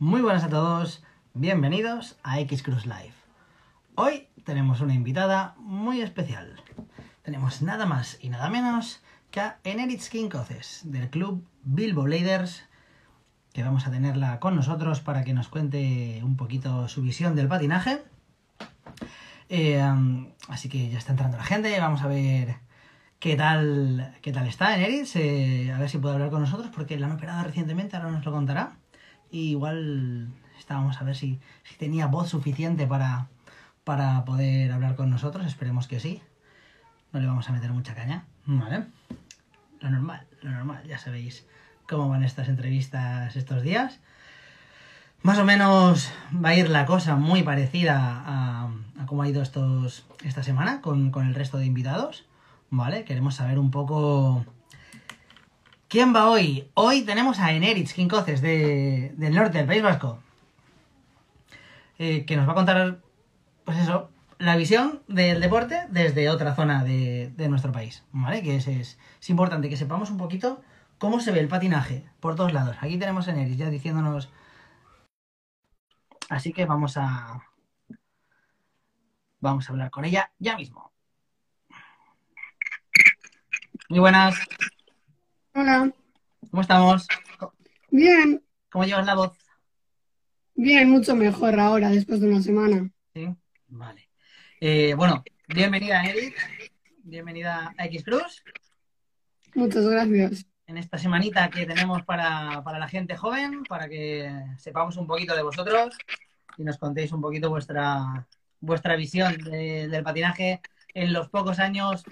Muy buenas a todos, bienvenidos a X Cruise Live. Hoy tenemos una invitada muy especial. Tenemos nada más y nada menos que a Eneritz Kinkoces del club Bilbo Bladers, que vamos a tenerla con nosotros para que nos cuente un poquito su visión del patinaje. Eh, así que ya está entrando la gente, vamos a ver qué tal, qué tal está Eneritz, eh, a ver si puede hablar con nosotros porque la han operado recientemente, ahora nos lo contará. Igual estábamos a ver si, si tenía voz suficiente para, para poder hablar con nosotros, esperemos que sí. No le vamos a meter mucha caña, ¿vale? Lo normal, lo normal, ya sabéis cómo van estas entrevistas estos días. Más o menos va a ir la cosa muy parecida a, a cómo ha ido estos, esta semana con, con, el resto de invitados, ¿vale? Queremos saber un poco... ¿Quién va hoy? Hoy tenemos a Eneritz Quincoces de, del norte del País Vasco, eh, que nos va a contar, pues eso, la visión del deporte desde otra zona de, de nuestro país, ¿vale? Que es, es, es, importante que sepamos un poquito cómo se ve el patinaje por todos lados. Aquí tenemos a Eneritz ya diciéndonos... Así que vamos a... Vamos a hablar con ella ya mismo. Muy buenas. Hola. ¿Cómo estamos? Bien. ¿Cómo llevas la voz? Bien, mucho mejor ahora, después de una semana. Sí, vale. Eh, bueno, bienvenida Eric, bienvenida a X Cruz. Muchas gracias. En esta semanita que tenemos para, para, la gente joven, para que sepamos un poquito de vosotros y nos contéis un poquito vuestra, vuestra visión de, del patinaje en los pocos años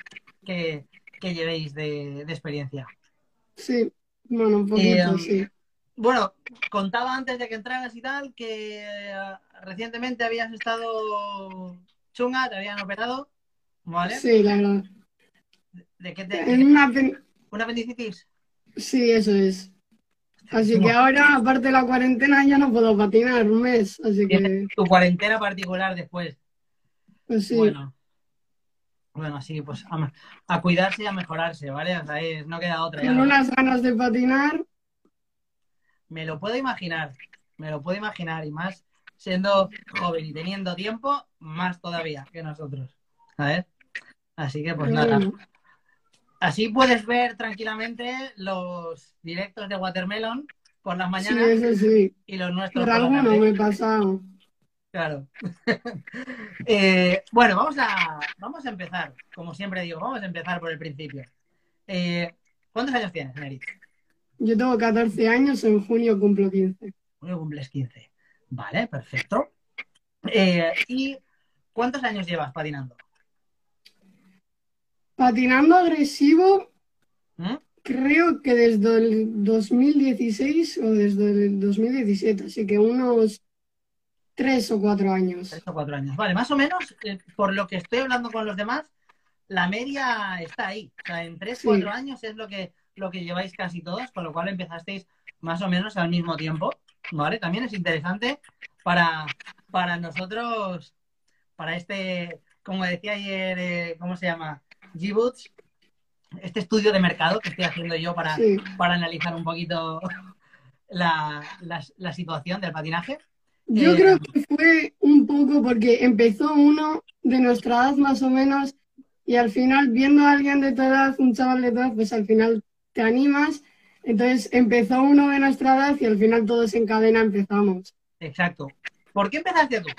que, que llevéis de, de experiencia. Sí, bueno, un poquito, eh, sí. Bueno, contaba antes de que entraras y tal que uh, recientemente habías estado chunga, te habían operado, ¿vale? Sí, la verdad. ¿De qué te, en una, pen... ¿Una apendicitis? Sí, eso es. Así que ahora, aparte de la cuarentena, ya no puedo patinar un mes, así que... Tu cuarentena particular después. Pues sí. Bueno, bueno, así pues a, a, cuidarse y a mejorarse, ¿vale? O sea, es, no queda otra. Con unas ganas de patinar. Me lo puedo imaginar, me lo puedo imaginar, y más siendo joven y teniendo tiempo, más todavía que nosotros. A ver. Así que pues nada. Así puedes ver tranquilamente los directos de Watermelon por las mañanas Sí, sí. y los nuestros Por alguno tarde. me he pasado. Claro. eh, bueno, vamos a, vamos a empezar. Como siempre digo, vamos a empezar por el principio. Eh, ¿Cuántos años tienes, Nerit? Yo tengo 14 años, en junio cumplo 15. Junio cumples 15. Vale, perfecto. Eh, ¿Y cuántos años llevas patinando? Patinando agresivo, ¿Mm? creo que desde el 2016 o desde el 2017, así que unos tres o cuatro años. Tres o cuatro años. Vale, más o menos, eh, por lo que estoy hablando con los demás, la media está ahí. O sea, en tres, Sí. cuatro años es lo que, lo que lleváis casi todos, con lo cual empezasteis más o menos al mismo tiempo. ¿Vale? También es interesante para, para nosotros, para este, como decía ayer, eh, ¿cómo se llama? G-Boots, este estudio de mercado que estoy haciendo yo para, Sí. para analizar un poquito la, la, la situación del patinaje. Yo Eh, creo que fue un poco porque empezó uno de nuestra edad más o menos y al final viendo a alguien de tu edad, un chaval de tu edad, pues al final te animas. Entonces empezó uno de nuestra edad y al final todos en cadena empezamos. Exacto. ¿Por qué empezaste tú?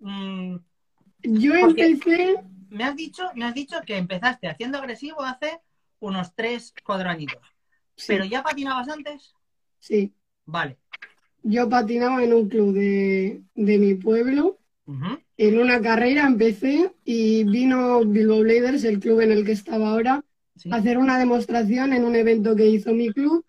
Mm, Yo empecé, me has dicho, me has dicho que empezaste haciendo agresivo hace unos 3, 4 añitos. sí, ¿Pero ya patinabas antes? sí, Vale. Yo patinaba en un club de, de mi pueblo. En una carrera empecé y vino Bilbo Bladers, el club en el que estaba ahora, Sí. a hacer una demostración en un evento que hizo mi club.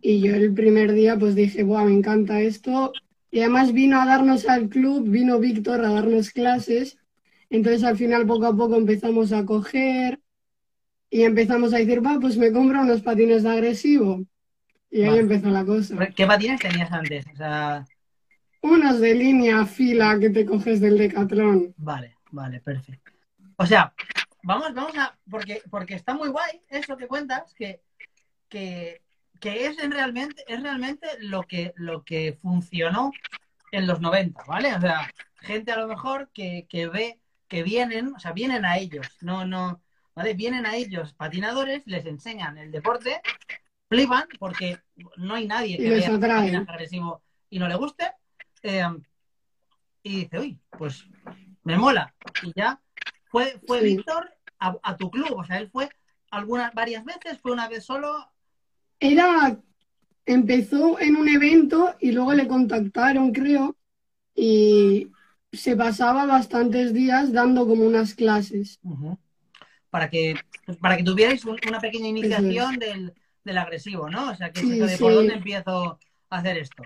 Y yo el primer día pues dije, Buah, me encanta esto. Y además vino a darnos al club, vino Víctor a darnos clases. Entonces al final poco a poco empezamos a coger y empezamos a decir, va, pues me compro unos patines de agresivo. Y ahí empezó la cosa. ¿Qué patines tenías antes? O sea, Unos de línea fila que te coges del decatlón. vale, vale, perfecto. O sea, vamos, vamos a. Porque, porque está muy guay eso que cuentas, que, que, que es en realmente, es realmente lo que, lo que funcionó en los 90, ¿vale? O sea, gente a lo mejor que, que ve que vienen, o sea, vienen a ellos, no, no, ¿vale? Vienen a ellos patinadores, les enseñan el deporte, flipan, porque no hay nadie que vea patinaje agresivo y no le guste, eh, y dice, uy, pues me mola. Y ya fue, fue Sí. Víctor a, a tu club, o sea, él fue algunas, varias veces, fue una vez solo, Era, empezó en un evento y luego le contactaron, creo, y se pasaba bastantes días dando como unas clases. Para que para que tuvierais un- una pequeña iniciación es. del, del agresivo, ¿no? O sea, que Sí, por dónde empiezo a hacer esto.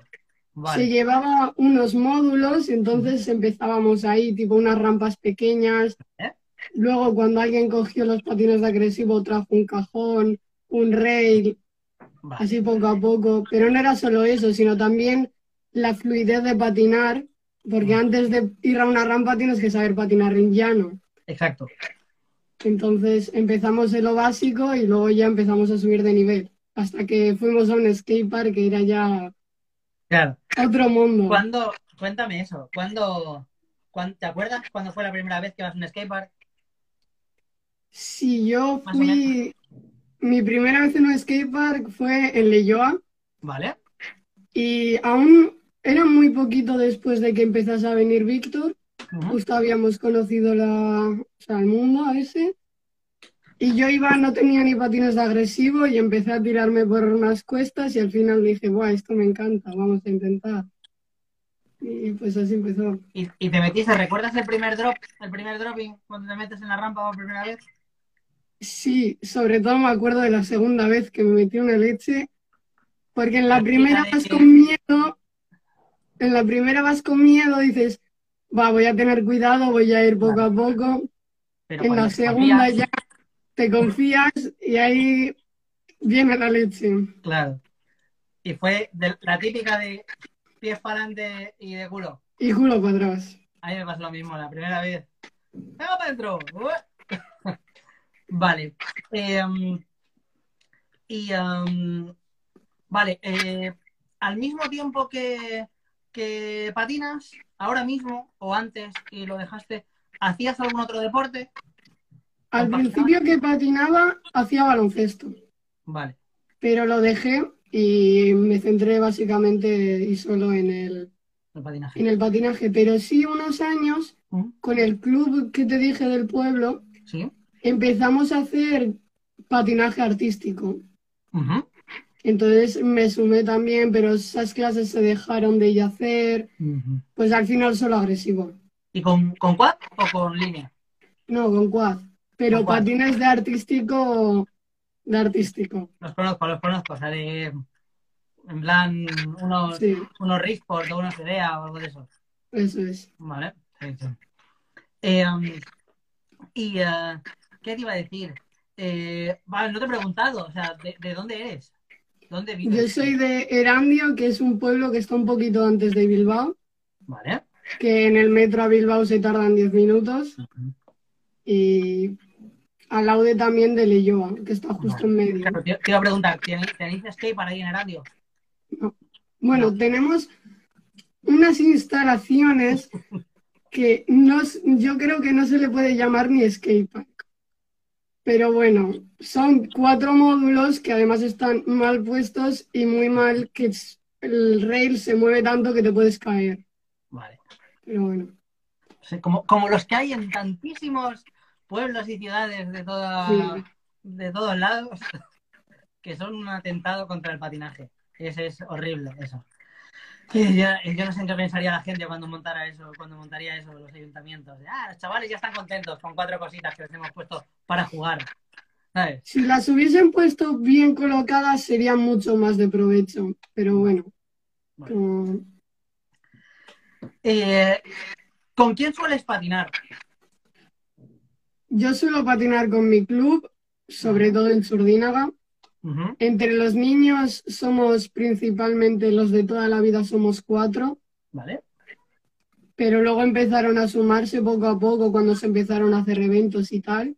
Se llevaba unos módulos, entonces empezábamos ahí, tipo unas rampas pequeñas. ¿Eh? Luego, cuando alguien cogió los patines de agresivo, trajo un cajón, un rail, Vale. así poco a poco. Pero no era solo eso, sino también la fluidez de patinar, porque Mm. antes de ir a una rampa tienes que saber patinar en llano. Exacto. Entonces empezamos en lo básico y luego ya empezamos a subir de nivel, hasta que fuimos a un skatepark que era ya Claro. otro mundo. ¿Cuándo, cuéntame eso, ¿cuándo, cuán- ¿te acuerdas cuándo fue la primera vez que vas a un skatepark? Si yo fui, mi primera vez en un skatepark fue en Leyoa Vale. y aún era muy poquito después de que empezase a venir Víctor. Ujú. Justo habíamos conocido la, o sea, el mundo a ese. Y yo iba, no tenía ni patines de agresivo y empecé a tirarme por unas cuestas y al final dije, Buah, esto me encanta, vamos a intentar. Y pues así empezó. ¿Y, y te metiste, recuerdas el primer drop, el primer dropping, cuando te metes en la rampa por primera vez? Sí, sobre todo me acuerdo de la segunda vez que me metí una leche, porque en la La primera vas que- con miedo, en la primera vas con miedo, dices, va, voy a tener cuidado, voy a ir poco a poco. Pero En la segunda confías- ya te confías y ahí viene la leche. Claro. Y fue de- la típica de pies para adelante y de culo. Y culo para atrás. A mí me pasó lo mismo la primera vez. ¡Venga para adentro! vale. Eh, um, y um, vale, eh, al mismo tiempo que, que patinas, ahora mismo o antes y lo dejaste, ¿hacías algún otro deporte? Al ¿Con principio que patinaba hacía baloncesto, Vale. pero lo dejé y me centré básicamente y solo en el, El patinaje. en el patinaje. Pero sí unos años Ujú. con el club que te dije del pueblo, Sí. empezamos a hacer patinaje artístico. Entonces me sumé también, pero esas clases se dejaron de ir a hacer, pues al final solo agresivo. ¿Y con, con quad o con línea? No, con quad. Pero Con quad. patines de artístico, de artístico. Los conozco, los conozco. O sea, de, en plan, unos, Sí, unos Risport o unos Idea o algo de eso. eso es. Vale. Sí. Eh, y, eh, ¿qué te iba a decir? Eh, vale, no te he preguntado, o sea, ¿de, de dónde eres? ¿Dónde vives? Yo soy de Erandio, que es un pueblo que está un poquito antes de Bilbao, Vale. que en el metro a Bilbao se tardan 10 minutos. Y al lado de también de Leyoa, que está justo en medio. Claro, te, te iba a preguntar, ¿tenéis, skate para ir en Erandio? Bueno, No. tenemos unas instalaciones que no, yo creo que no se le puede llamar ni skatepark. Pero bueno, son cuatro módulos que además están mal puestos y muy mal que el rail se mueve tanto que te puedes caer. Vale. Pero bueno, como, como los que hay en tantísimos pueblos y ciudades de, toda, Sí. de todos lados, que son un atentado contra el patinaje. Ese es horrible, eso. Y Yo, yo no sé en qué pensaría la gente cuando montara eso, cuando montaría eso los ayuntamientos. Ah, los chavales ya están contentos con cuatro cositas que les hemos puesto para jugar. ¿Sabes? si las hubiesen puesto bien colocadas serían mucho más de provecho. Pero bueno, como- Eh, ¿Con quién sueles patinar? yo suelo patinar con mi club, sobre todo en Entre los niños somos principalmente los de toda la vida, somos cuatro, ¿Vale? pero luego empezaron a sumarse poco a poco cuando se empezaron a hacer eventos y tal.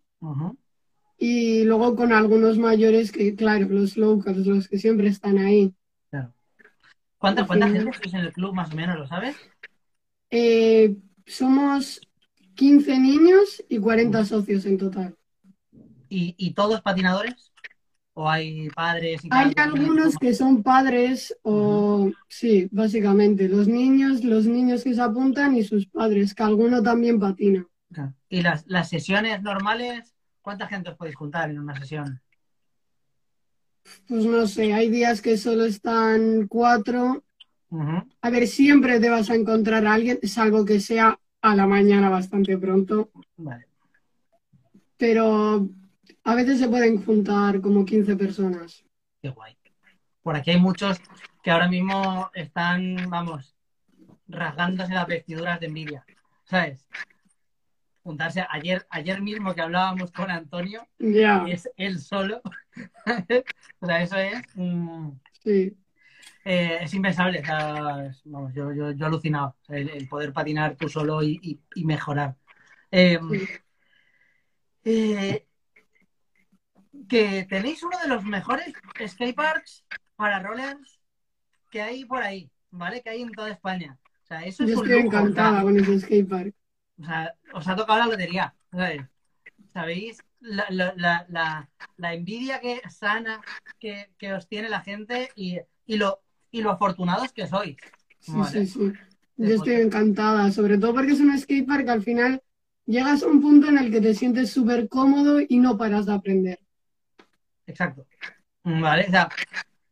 Y luego con algunos mayores que, claro, los locals, los que siempre están ahí. Claro. ¿Cuánta, cuánta gente en el club más o menos, lo sabes? Eh, somos 15 niños y 40 socios en total. ¿Y, y todos patinadores? ¿O hay padres y Hay algunos que son padres o sí, básicamente, los niños, los niños que se apuntan y sus padres, que alguno también patina. ¿Y las, las sesiones normales? ¿Cuánta gente os podéis juntar en una sesión? Pues no sé, hay días que solo están cuatro. A ver, siempre te vas a encontrar a alguien, salvo que sea a la mañana bastante pronto, Vale. pero a veces se pueden juntar como 15 personas. Qué guay. Por aquí hay muchos que ahora mismo están, vamos, rasgándose las vestiduras de envidia. ¿Sabes? Juntarse ayer, ayer mismo que hablábamos con Antonio, Ya, es él solo. o sea, eso es, mm, sí. eh, es impensable. O sea, es- vamos, yo, yo, yo he alucinado. O sea, el, el poder patinar tú solo y, y- y mejorar. Eh, Sí. eh, que tenéis uno de los mejores skateparks para rollers que hay por ahí, ¿vale? Que hay en toda España. O sea, eso es Yo un estoy lujo, encantada o sea, con ese skatepark. o sea, os ha tocado la lotería, ¿sabes? ¿Sabéis? La, la- la- envidia que sana que, que os tiene la gente y, y lo, y lo afortunados que sois. Sí, sí, sí. Yo estoy encantada, sobre todo porque es un skatepark que al final llegas a un punto en el que te sientes súper cómodo y no paras de aprender. Exacto. Vale, o sea,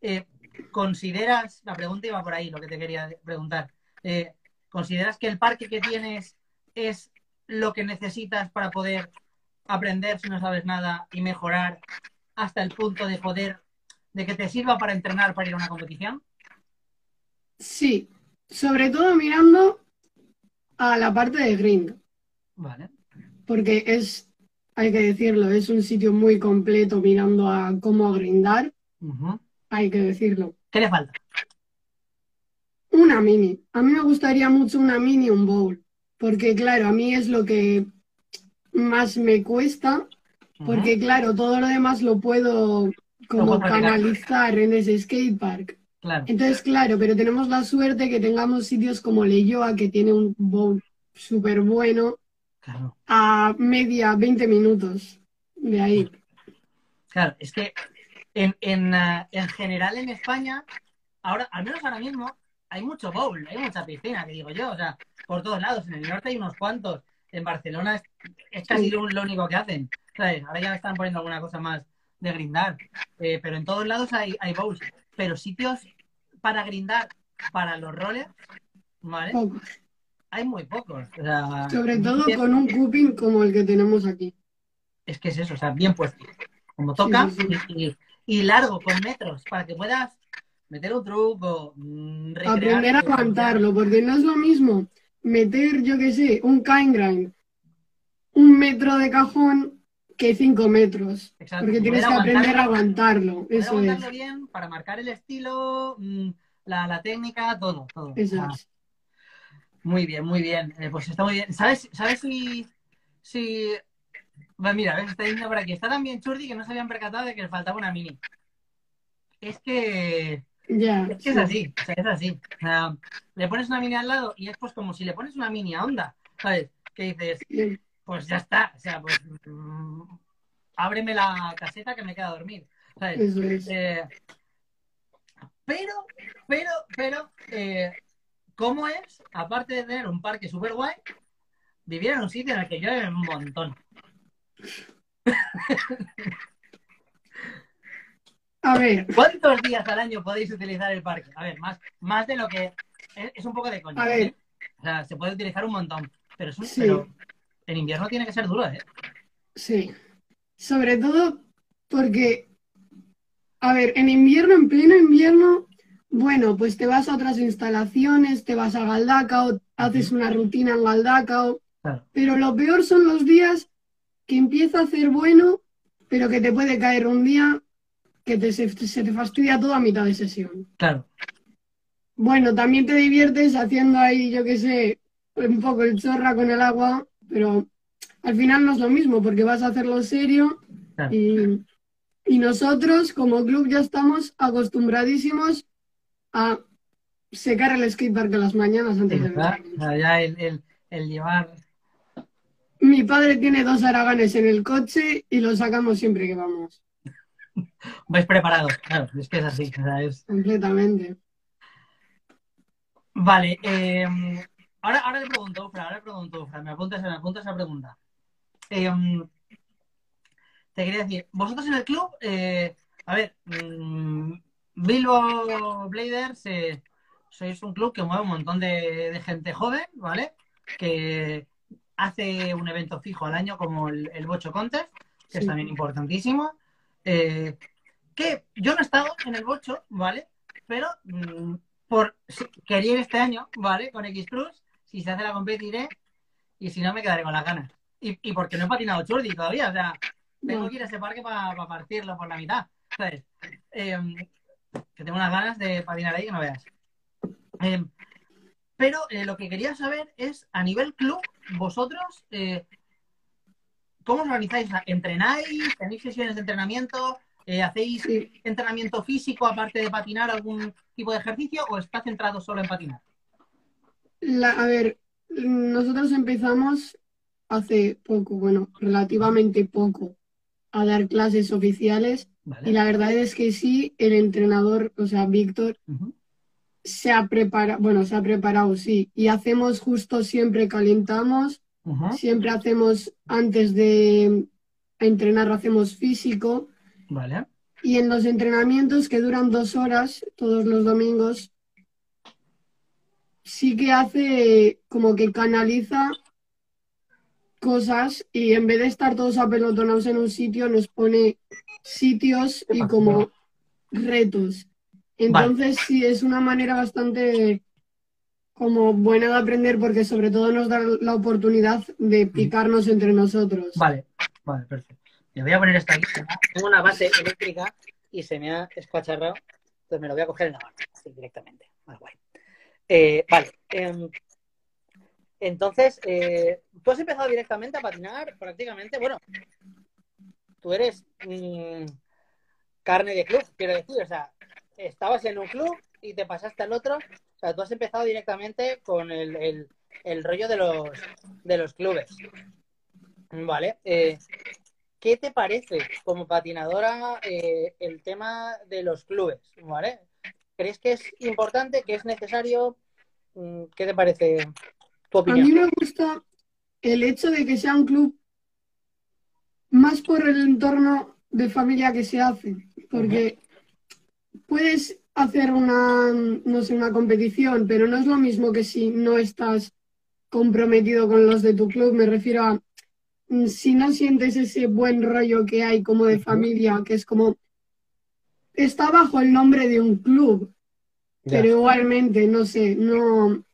eh, ¿consideras, la pregunta iba por ahí, lo que te quería preguntar, eh, ¿consideras que el parque que tienes es lo que necesitas para poder aprender si no sabes nada y mejorar hasta el punto de poder, de que te sirva para entrenar para ir a una competición? Sí, sobre todo mirando a la parte de grind, Vale. porque es, hay que decirlo, es un sitio muy completo mirando a cómo grindar, hay que decirlo. ¿Qué le falta? Una mini. A mí me gustaría mucho una mini, un bowl, porque claro, a mí es lo que más me cuesta, porque claro, todo lo demás lo puedo como canalizar en ese skatepark. Claro. Entonces, claro, pero tenemos la suerte que tengamos sitios como Leyoa, que tiene un bowl súper bueno, Claro. a media, 20 minutos de ahí. Claro, es que en, en, eh, en general en España, ahora, al menos ahora mismo, hay mucho bowl, hay mucha piscina, que digo yo, o sea, por todos lados. En el norte hay unos cuantos, en Barcelona es, es casi lo, lo único que hacen. ¿sabes? Ahora ya están poniendo alguna cosa más de grindar, Eh, pero en todos lados hay, hay bowls. Pero sitios para grindar para los rollers, ¿vale? Hay muy pocos. O sea, Sobre todo con un cupping como el que tenemos aquí. es que es eso, o sea, bien puesto. Como toca Sí, sí, Y, y- y largo, con metros, para que puedas meter un truco, mm, Aprender a aguantarlo, porque no es lo mismo meter, yo qué sé, un kind grind, un metro de cajón que cinco metros. Exacto, Porque tienes que aprender a aguantarlo, Eso es. aguantarlo bien para marcar el estilo, mm, la, la técnica, todo, todo. Ah, es. Muy bien, muy bien. Eh, pues está muy bien. ¿Sabes, sabes si, si... Bueno, mira, ves, está diciendo por aquí. Está también Churdi que no se habían percatado de que le faltaba una mini. Es que... Ya. Es que es sí. así, o sea, es así. O sea, le pones una mini al lado y es pues como si le pones una mini a onda, ¿sabes? Que dices, pues ya está, o sea, pues mm, ábreme la caseta que me queda a dormir, ¿sabes? Eso es. Eh, pero, pero, pero, eh, ¿cómo es, aparte de tener un parque súper guay, vivir en un sitio en el que llueve un montón? A ver, ¿Cuántos días al año podéis utilizar el parque? A ver, más, más de lo que... Es, es un poco de coña, A ¿vale? ver. O sea, se puede utilizar un montón, pero, es un- Sí. pero en invierno tiene que ser duro, ¿eh? sí. Sobre todo porque, a ver, en invierno, en pleno invierno, bueno, pues te vas a otras instalaciones, te vas a Galdacao, haces una rutina en Galdacao, pero lo peor son los días que empieza a hacer bueno, pero que te puede caer un día que te, se, se te fastidia todo a mitad de sesión. Claro, Bueno, también te diviertes haciendo ahí, yo qué sé, un poco el chorra con el agua, pero al final no es lo mismo porque vas a hacerlo serio Claro. Y, y nosotros como club ya estamos acostumbradísimos a secar el skatepark a las mañanas antes de venir. Ya el, el- el llevar. Mi padre tiene dos araganes en el coche y los sacamos siempre que vamos, Vais preparados, claro, es que es así. o sea, es- completamente. Vale, eh, ahora, ahora le pregunto, ahora le pregunto, me apunta, me apunta esa pregunta. Eh, te quería decir, vosotros en el club, eh, a ver, mm, Bilbo Bladers, eh, sois un club que mueve un montón de, de gente joven, ¿vale? Que hace un evento fijo al año como el, el Bocho Contest, que es también importantísimo. Eh, que yo no he estado en el Bocho, ¿vale? Pero mm, por si- quería ir este año, ¿vale? Con X Cruz, si se hace la competiré y si no me quedaré con las ganas. Y, y porque no he patinado churdi todavía, o sea, tengo No. que ir a ese parque para partirlo por la mitad, ¿sabes? Eh, que tengo unas ganas de patinar ahí que no veas. Eh, pero eh, lo que quería saber es, a nivel club, vosotros, eh, ¿cómo os organizáis? ¿Entrenáis? ¿Tenéis sesiones de entrenamiento? Eh, ¿Hacéis Sí. entrenamiento físico aparte de patinar algún tipo de ejercicio o está centrado solo en patinar? La- a ver, nosotros empezamos hace poco, bueno, relativamente poco, a dar clases oficiales y la verdad es que sí, el entrenador, o sea, Víctor, se ha preparado, bueno, se ha preparado, sí, y hacemos justo siempre calentamos, siempre hacemos antes de entrenar, hacemos físico. Vale. y en los entrenamientos que duran dos horas todos los domingos, sí que hace como que canaliza cosas y en vez de estar todos apelotonados en un sitio, nos pone sitios y como retos. Entonces, sí, es una manera bastante como buena de aprender porque sobre todo nos da la oportunidad de picarnos entre nosotros. Vale, vale, perfecto. Me voy a poner esto aquí. Tengo una base eléctrica y se me ha escuacharrado. Entonces me lo voy a coger en la mano, así directamente. Vale, guay. Eh, vale. em, entonces, eh, tú has empezado directamente a patinar prácticamente. Bueno, tú eres mm, carne de club, quiero decir. O sea, estabas en un club y te pasaste al otro. O sea, tú has empezado directamente con el, el- el rollo de los, de los clubes. Vale. eh, ¿Qué te parece como patinadora eh, el tema de los clubes? ¿Vale? ¿Crees que es importante, que es necesario? Mm, ¿Qué te parece tu A mí me gusta el hecho de que sea un club más por el entorno de familia que se hace, porque puedes hacer una, no sé, una competición, pero no es lo mismo que si no estás comprometido con los de tu club, me refiero a mm, si no sientes ese buen rollo que hay como de familia, que es como está bajo el nombre de un club, Ya. pero igualmente, no sé, no,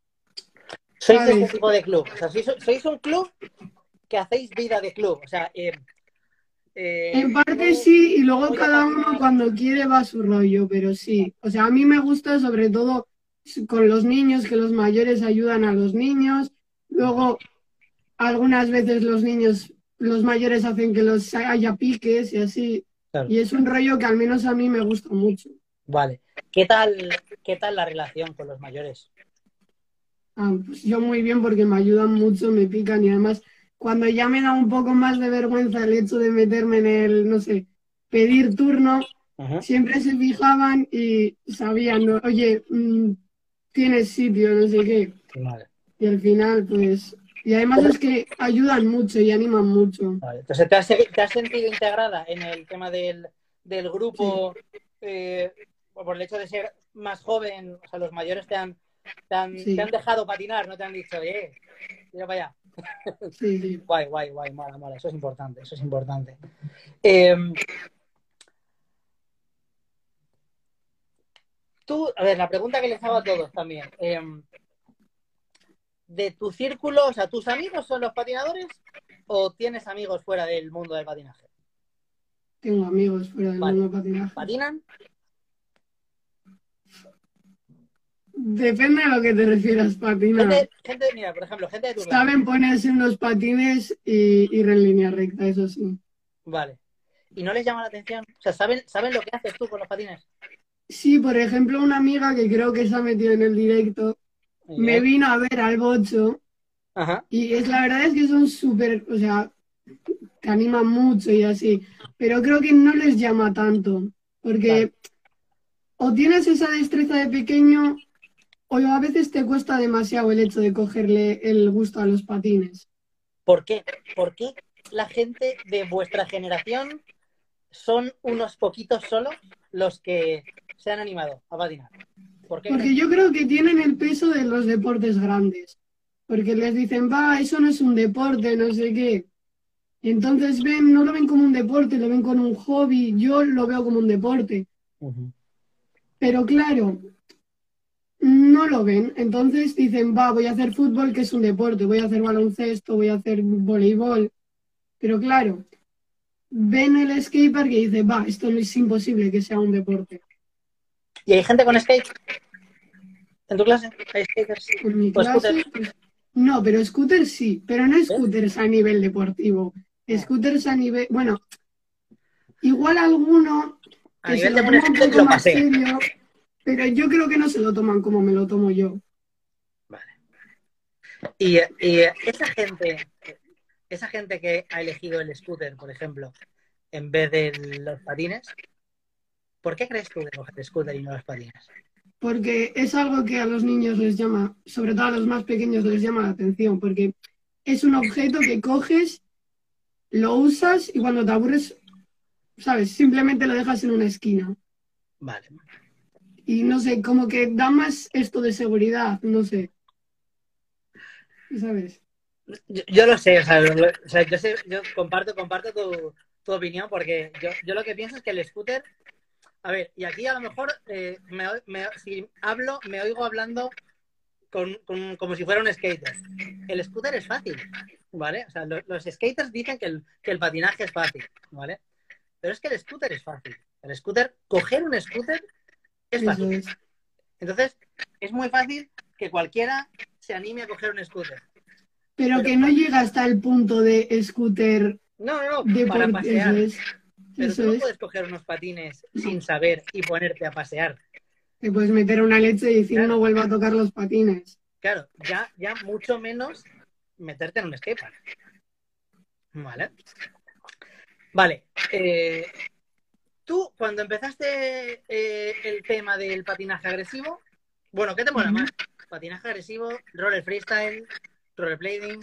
Sois ¿sabes? ese tipo de club. O sea, sois, sois un club que hacéis vida de club. O sea, eh, eh, En parte sí, y luego cada uno cuando quiere va a su rollo, pero sí. O sea, a mí me gusta sobre todo con los niños, que los mayores ayudan a los niños. Luego, algunas veces los niños, los mayores hacen que los haya piques y así. Claro. Y es un rollo que al menos a mí me gusta mucho. Vale. ¿Qué tal, ¿Qué tal la relación con los mayores? Ah, pues yo muy bien porque me ayudan mucho, me pican y además cuando ya me da un poco más de vergüenza el hecho de meterme en el, no sé, pedir turno, siempre se fijaban y sabían, ¿no? oye, mm, tienes sitio, no sé qué. Vale. Y al final, pues, y además es que ayudan mucho y animan mucho. Vale. Entonces, ¿te has, te has sentido integrada en el tema del, del grupo eh, por el hecho de ser más joven? O sea, los mayores te han, te han, Sí. te han dejado patinar, no te han dicho, eh, mira para allá. Sí, sí. Guay, guay, guay, mola, mola. Eso es importante, eso es importante. Eh, tú, a ver, la pregunta que les hago a todos también. eh, de tu círculo, o sea, ¿tus amigos son los patinadores o tienes amigos fuera del mundo del patinaje? Tengo amigos fuera del Vale. mundo del patinaje. ¿Patinan? Depende a lo que te refieras, patinar. Gente, gente, mira, por ejemplo, gente de tu Saben ponerse unos patines y ir en línea recta, eso sí. Vale. y no les llama la atención? O sea, ¿saben, ¿saben lo que haces tú con los patines? Sí, por ejemplo, una amiga que creo que se ha metido en el directo me vino a ver al bocho Ajá. y es la verdad es que son súper, o sea, te animan mucho y así, pero creo que no les llama tanto, porque o tienes esa destreza de pequeño o a veces te cuesta demasiado el hecho de cogerle el gusto a los patines. ¿Por qué? ¿Por qué la gente de vuestra generación son unos poquitos solo los que se han animado a patinar? ¿Por qué Porque yo creo que tienen el peso de los deportes grandes. Porque les dicen, va, eso no es un deporte, no sé qué. Entonces ven, no lo ven como un deporte, lo ven como un hobby. Yo lo veo como un deporte. Pero claro, no lo ven. Entonces dicen, va, voy a hacer fútbol, que es un deporte, voy a hacer baloncesto, voy a hacer voleibol. Pero claro, ven el skater que dice, va, esto no es imposible que sea un deporte. ¿Y hay gente con skate? ¿En tu clase? ¿Hay skaters? En mi clase, pues, no, pero scooters sí, pero no scooters a nivel deportivo. Ah. Scooters a nivel, bueno, igual alguno A que se nivel lo de toma un poco lo más serio, pero yo creo que no se lo toman como me lo tomo yo. Y, y esa gente, esa gente que ha elegido el scooter, por ejemplo, en vez de los patines, ¿por qué crees tú de coger el scooter y no los patines? Porque es algo que a los niños les llama, sobre todo a los más pequeños les llama la atención, porque es un objeto que coges, lo usas y cuando te aburres, sabes, simplemente lo dejas en una esquina. Vale. Y no sé, como que da más esto de seguridad, no sé. ¿Sabes? Yo, lo sé, o sea, yo, sé- yo comparto, comparto tu, tu opinión porque yo, yo lo que pienso es que el scooter, a ver, y aquí a lo mejor eh, me- si hablo, me oigo hablando con, con- como si fuera un skater. El scooter es fácil, ¿vale? O sea, lo- los skaters dicen que el, que el patinaje es fácil, ¿vale? Pero es que el scooter es fácil. El scooter, coger un scooter es fácil. es. Entonces, es muy fácil que cualquiera se anime a coger un scooter. Pero Pero- que no llega hasta el punto de scooter No, no, no, para pasear. Eso es. Pero Eso tú no es. puedes coger unos patines sin saber y ponerte a pasear. Te puedes meter una leche y decir Claro. no vuelvo a tocar los patines. Claro, ya, ya mucho menos meterte en un skatepark. Vale. Vale. eh, tú, cuando empezaste eh, el tema del patinaje agresivo, bueno, ¿qué te mola más? Patinaje agresivo, roller freestyle, rollerblading.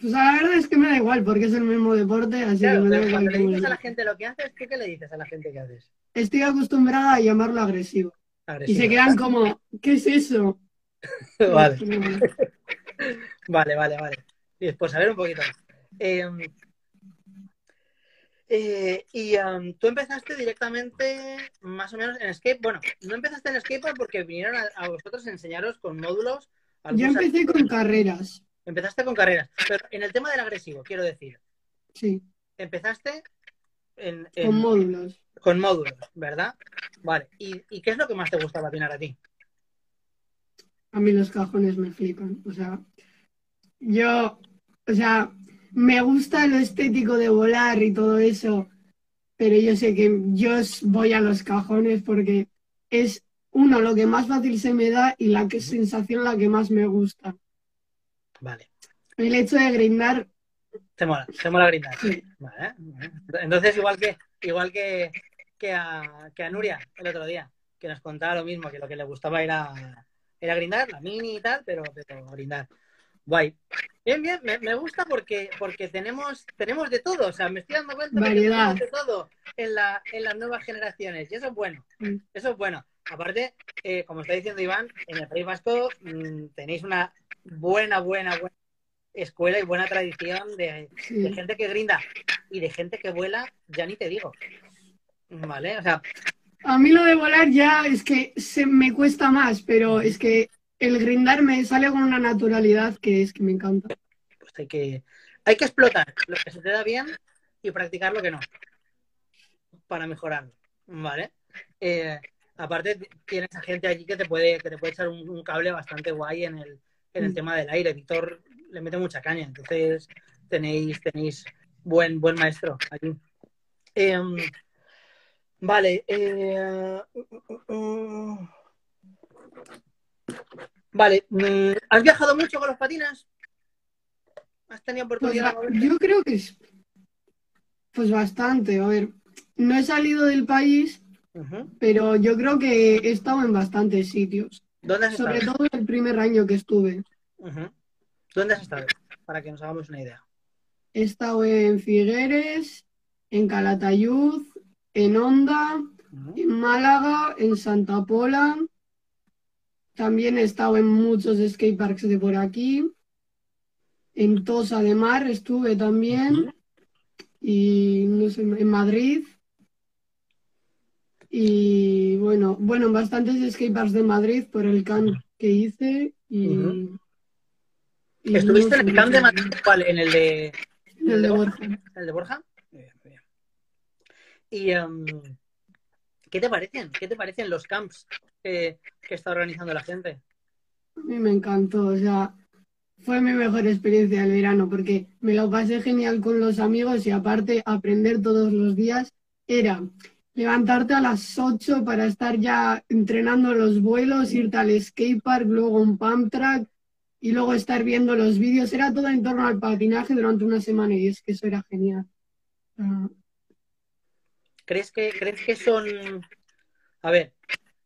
Pues la verdad es que me da igual porque es el mismo deporte, así Claro, que me da igual. cuando le dices a la gente lo que haces, ¿tú qué le dices a la gente que haces? Estoy acostumbrada a llamarlo agresivo. Y Agresivo. se quedan como, ¿qué es eso? Vale. No, Vale, vale, vale. Y pues a ver un poquito. Eh, eh, y um, tú empezaste directamente más o menos en skate. Bueno, no empezaste en skateboard porque vinieron a, a vosotros a enseñaros con módulos. Yo empecé con carreras, Empezaste con carreras. Pero en el tema del agresivo, quiero decir, sí, empezaste en, en- con módulos. con módulos, ¿verdad? Vale. ¿Y, y qué es lo que más te gusta patinar a ti? A mí los cajones me flipan. O sea, yo, o sea, me gusta lo estético de volar y todo eso, pero yo sé que yo voy a los cajones porque es uno lo que más fácil se me da y la que sensación la que más me gusta. Vale. El hecho de grindar, Te mola, te mola brindar. sí, Vale, vale. Entonces, igual que, igual que, que, a, que a Nuria el otro día, que nos contaba lo mismo, que lo que le gustaba era, era grindar, la mini y tal, pero, pero grindar. Guay. Bien, bien, me, me gusta porque, porque tenemos, tenemos de todo, o sea, me estoy dando cuenta que tenemos de todo en, la, en las nuevas generaciones, y eso es bueno, Mm. eso es bueno. Aparte, eh, como está diciendo Iván, en el País Vasco mm, tenéis una buena, buena, buena escuela y buena tradición de, de gente que grinda y de gente que vuela, ya ni te digo. ¿Vale? O sea, A mí lo de volar ya es que se me cuesta más, pero es que el grindar me sale con una naturalidad que es que me encanta. pues hay que, hay que explotar lo que se te da bien y practicar lo que no. Para mejorarlo. ¿Vale? Eh, aparte, tienes a gente allí que te puede, que te puede echar un, un cable bastante guay en el, en el Mm. tema del aire. Víctor le mete mucha caña, entonces tenéis, tenéis buen, buen maestro allí. Em, vale. eh, vale. mm, ¿Has viajado mucho con los patines? ¿Has tenido Pues oportunidad moverte? yo creo que es pues bastante. A ver, no he salido del país, pero yo creo que he estado en bastantes sitios. ¿Dónde has Sobre estado? todo el primer año que estuve. ¿Dónde has estado? Para que nos hagamos una idea. He estado en Figueres, en Calatayud, en Honda, Ujú. en Málaga, en Santa Pola. También he estado en muchos skateparks de por aquí. En Tosa de Mar estuve también. Y no sé, en Madrid. Y bueno, bueno, en bastantes skateparks de Madrid por el camp que hice. Y, ¿Estuviste no en el camp de Madrid? ¿Cuál? ¿En el de, en el de Borja. ¿El de Borja? Muy bien, muy bien. ¿Y em, qué te parecen? ¿Qué te parecen los camps que, que está organizando la gente? A mí me encantó, o sea, fue mi mejor experiencia del verano porque me lo pasé genial con los amigos y aparte aprender todos los días era levantarte a las 8 para estar ya entrenando los vuelos, irte al skatepark, luego un pump track y luego estar viendo los vídeos. Era todo en torno al patinaje durante una semana y es que eso era genial. ¿Crees que, crees que son... A ver,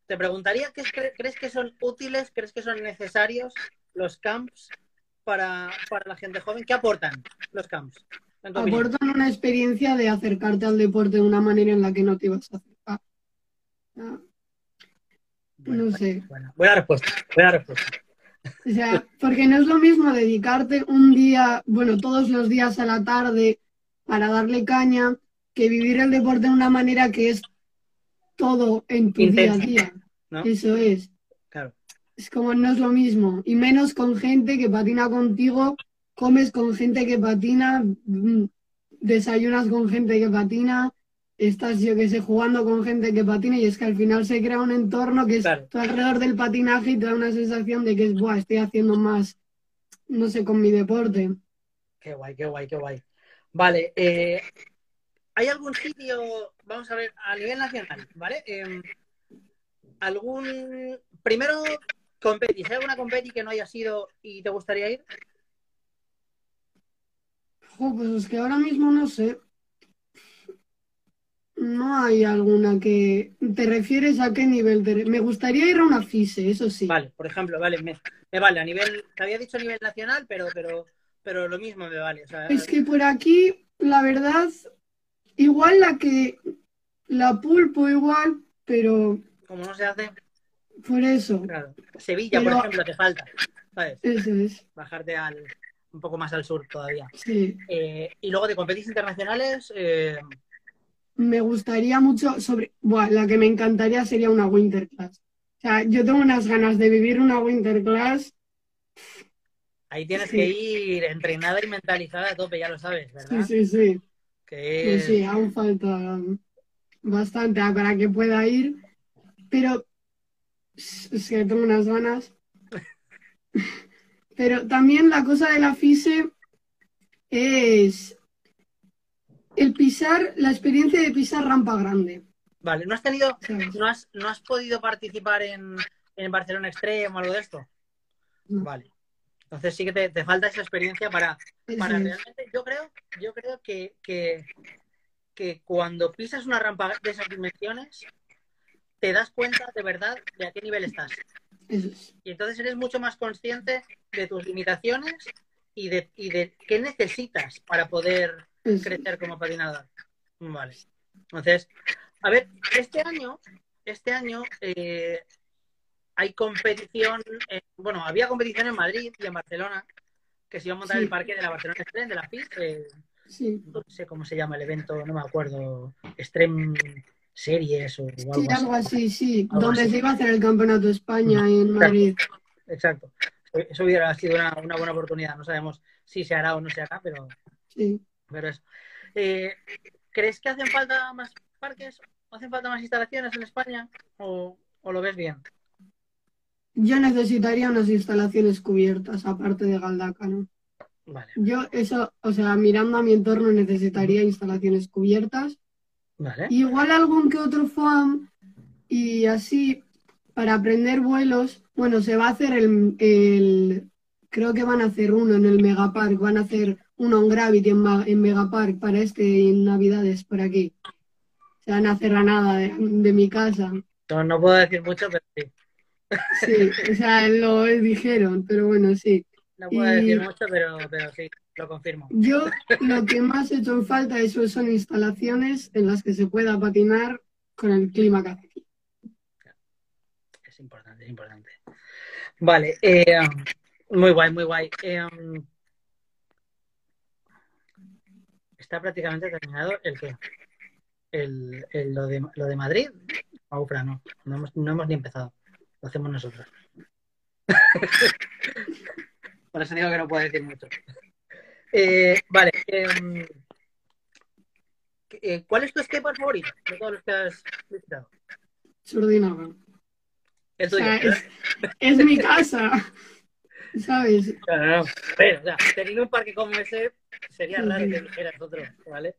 te preguntaría, ¿qué es- cre- ¿crees que son útiles, crees que son necesarios los camps para, para la gente joven? ¿Qué aportan los camps? aportan una experiencia de acercarte al deporte de una manera en la que no te ibas a acercar. Ah, Bueno, no sé. buena, buena respuesta, buena respuesta. O sea, porque no es lo mismo dedicarte un día, bueno, todos los días a la tarde para darle caña, que vivir el deporte de una manera que es todo en tu día a día. ¿no? Eso es. Claro. Es como no es lo mismo. Y menos con gente que patina contigo, comes con gente que patina, mm, desayunas con gente que patina, estás, yo que sé, jugando con gente que patina y es que al final se crea un entorno que es Claro. todo alrededor del patinaje y te da una sensación de que es, Buah, estoy haciendo más, no sé, con mi deporte. Qué guay, qué guay, qué guay. Vale, eh, ¿hay algún sitio, vamos a ver, a nivel nacional, ¿vale? Em, ¿Algún, primero, competi, ¿hay alguna competi que no haya sido y te gustaría ir? Pues es que ahora mismo no sé. No hay alguna que... ¿Te refieres a qué nivel? Me gustaría ir a una FISE, eso sí. Vale, por ejemplo, vale, me, me vale, a nivel, te había dicho a nivel nacional, pero, pero, pero lo mismo me vale. O sea, Es que por aquí, la verdad, igual la que... La pulpo igual, pero como no se hace, por eso, claro. Sevilla, por ejemplo, te falta, ¿sabes? eso es. Bajarte al, un poco más al sur todavía. Sí. Eh, y luego de competiciones internacionales, eh, Me gustaría mucho sobre... Buah, la que me encantaría sería una winter class. O sea, yo tengo unas ganas de vivir una winter class. Ahí tienes Sí. que ir entrenada y mentalizada a tope, ya lo sabes, Sí, ¿verdad? sí, sí. Que Es... sí, aún falta bastante para que pueda ir, pero es que tengo unas ganas. Pero también la cosa de la FISE es el pisar, la experiencia de pisar rampa grande. Vale, ¿no has tenido, no has, no has podido participar en, en Barcelona Extreme o algo de esto? No. Vale. Entonces sí que te, te falta esa experiencia para, para realmente, yo creo, yo creo que, que, que cuando pisas una rampa de esas dimensiones, te das cuenta de verdad de a qué nivel estás. Y entonces eres mucho más consciente de tus limitaciones y de, y de qué necesitas para poder crecer como patinador. Vale. Entonces, a ver, este año, este año eh, hay competición, eh, bueno, había competición en Madrid y en Barcelona, que se iba a montar Sí. el parque de la Barcelona Extreme, de la FIS, eh, Sí, no sé cómo se llama el evento, no me acuerdo, Extreme Series o, o sí, algo así. sí. Algo Donde así. se iba a hacer el Campeonato de España en Madrid. Exacto. Eso hubiera sido una, una buena oportunidad. No sabemos si se hará o no se hará, pero, Sí. pero eso. Eh, ¿Crees que hacen falta más parques? ¿Hacen falta más instalaciones en España? ¿O, o lo ves bien? Yo necesitaría unas instalaciones cubiertas, aparte de Galdácano. Vale, Yo eso, o sea, mirando a mi entorno necesitaría instalaciones cubiertas. vale. Igual algún que otro FAM y así para aprender vuelos. Bueno, se va a hacer el, el- creo que van a hacer uno en el Megapark, van a hacer uno en Gravity en Megapark para este en Navidades por aquí. Se van a hacer a nada de, de mi casa. No, no puedo decir mucho, pero sí. Sí, o sea, lo dijeron, pero bueno, sí. No puedo Y- decir mucho, pero, pero sí, lo confirmo. Yo lo que más he hecho en falta eso son instalaciones en las que se pueda patinar con el clima que hace aquí. Es importante, es importante. Vale, eh, muy guay, muy guay. Eh, está prácticamente terminado el que el, el- lo, de, lo de Madrid. Aufra, no, no hemos, no hemos ni empezado. Lo hacemos nosotros. Por eso digo que no puedo decir mucho. Eh, vale. em, eh, ¿Cuál es tu skatepark favorito de todos los que has visitado? El O sea, es, es mi casa, ¿sabes? Claro, no. Pero, o sea, teniendo un parque como ese, sería raro que dijeras otro, ¿vale?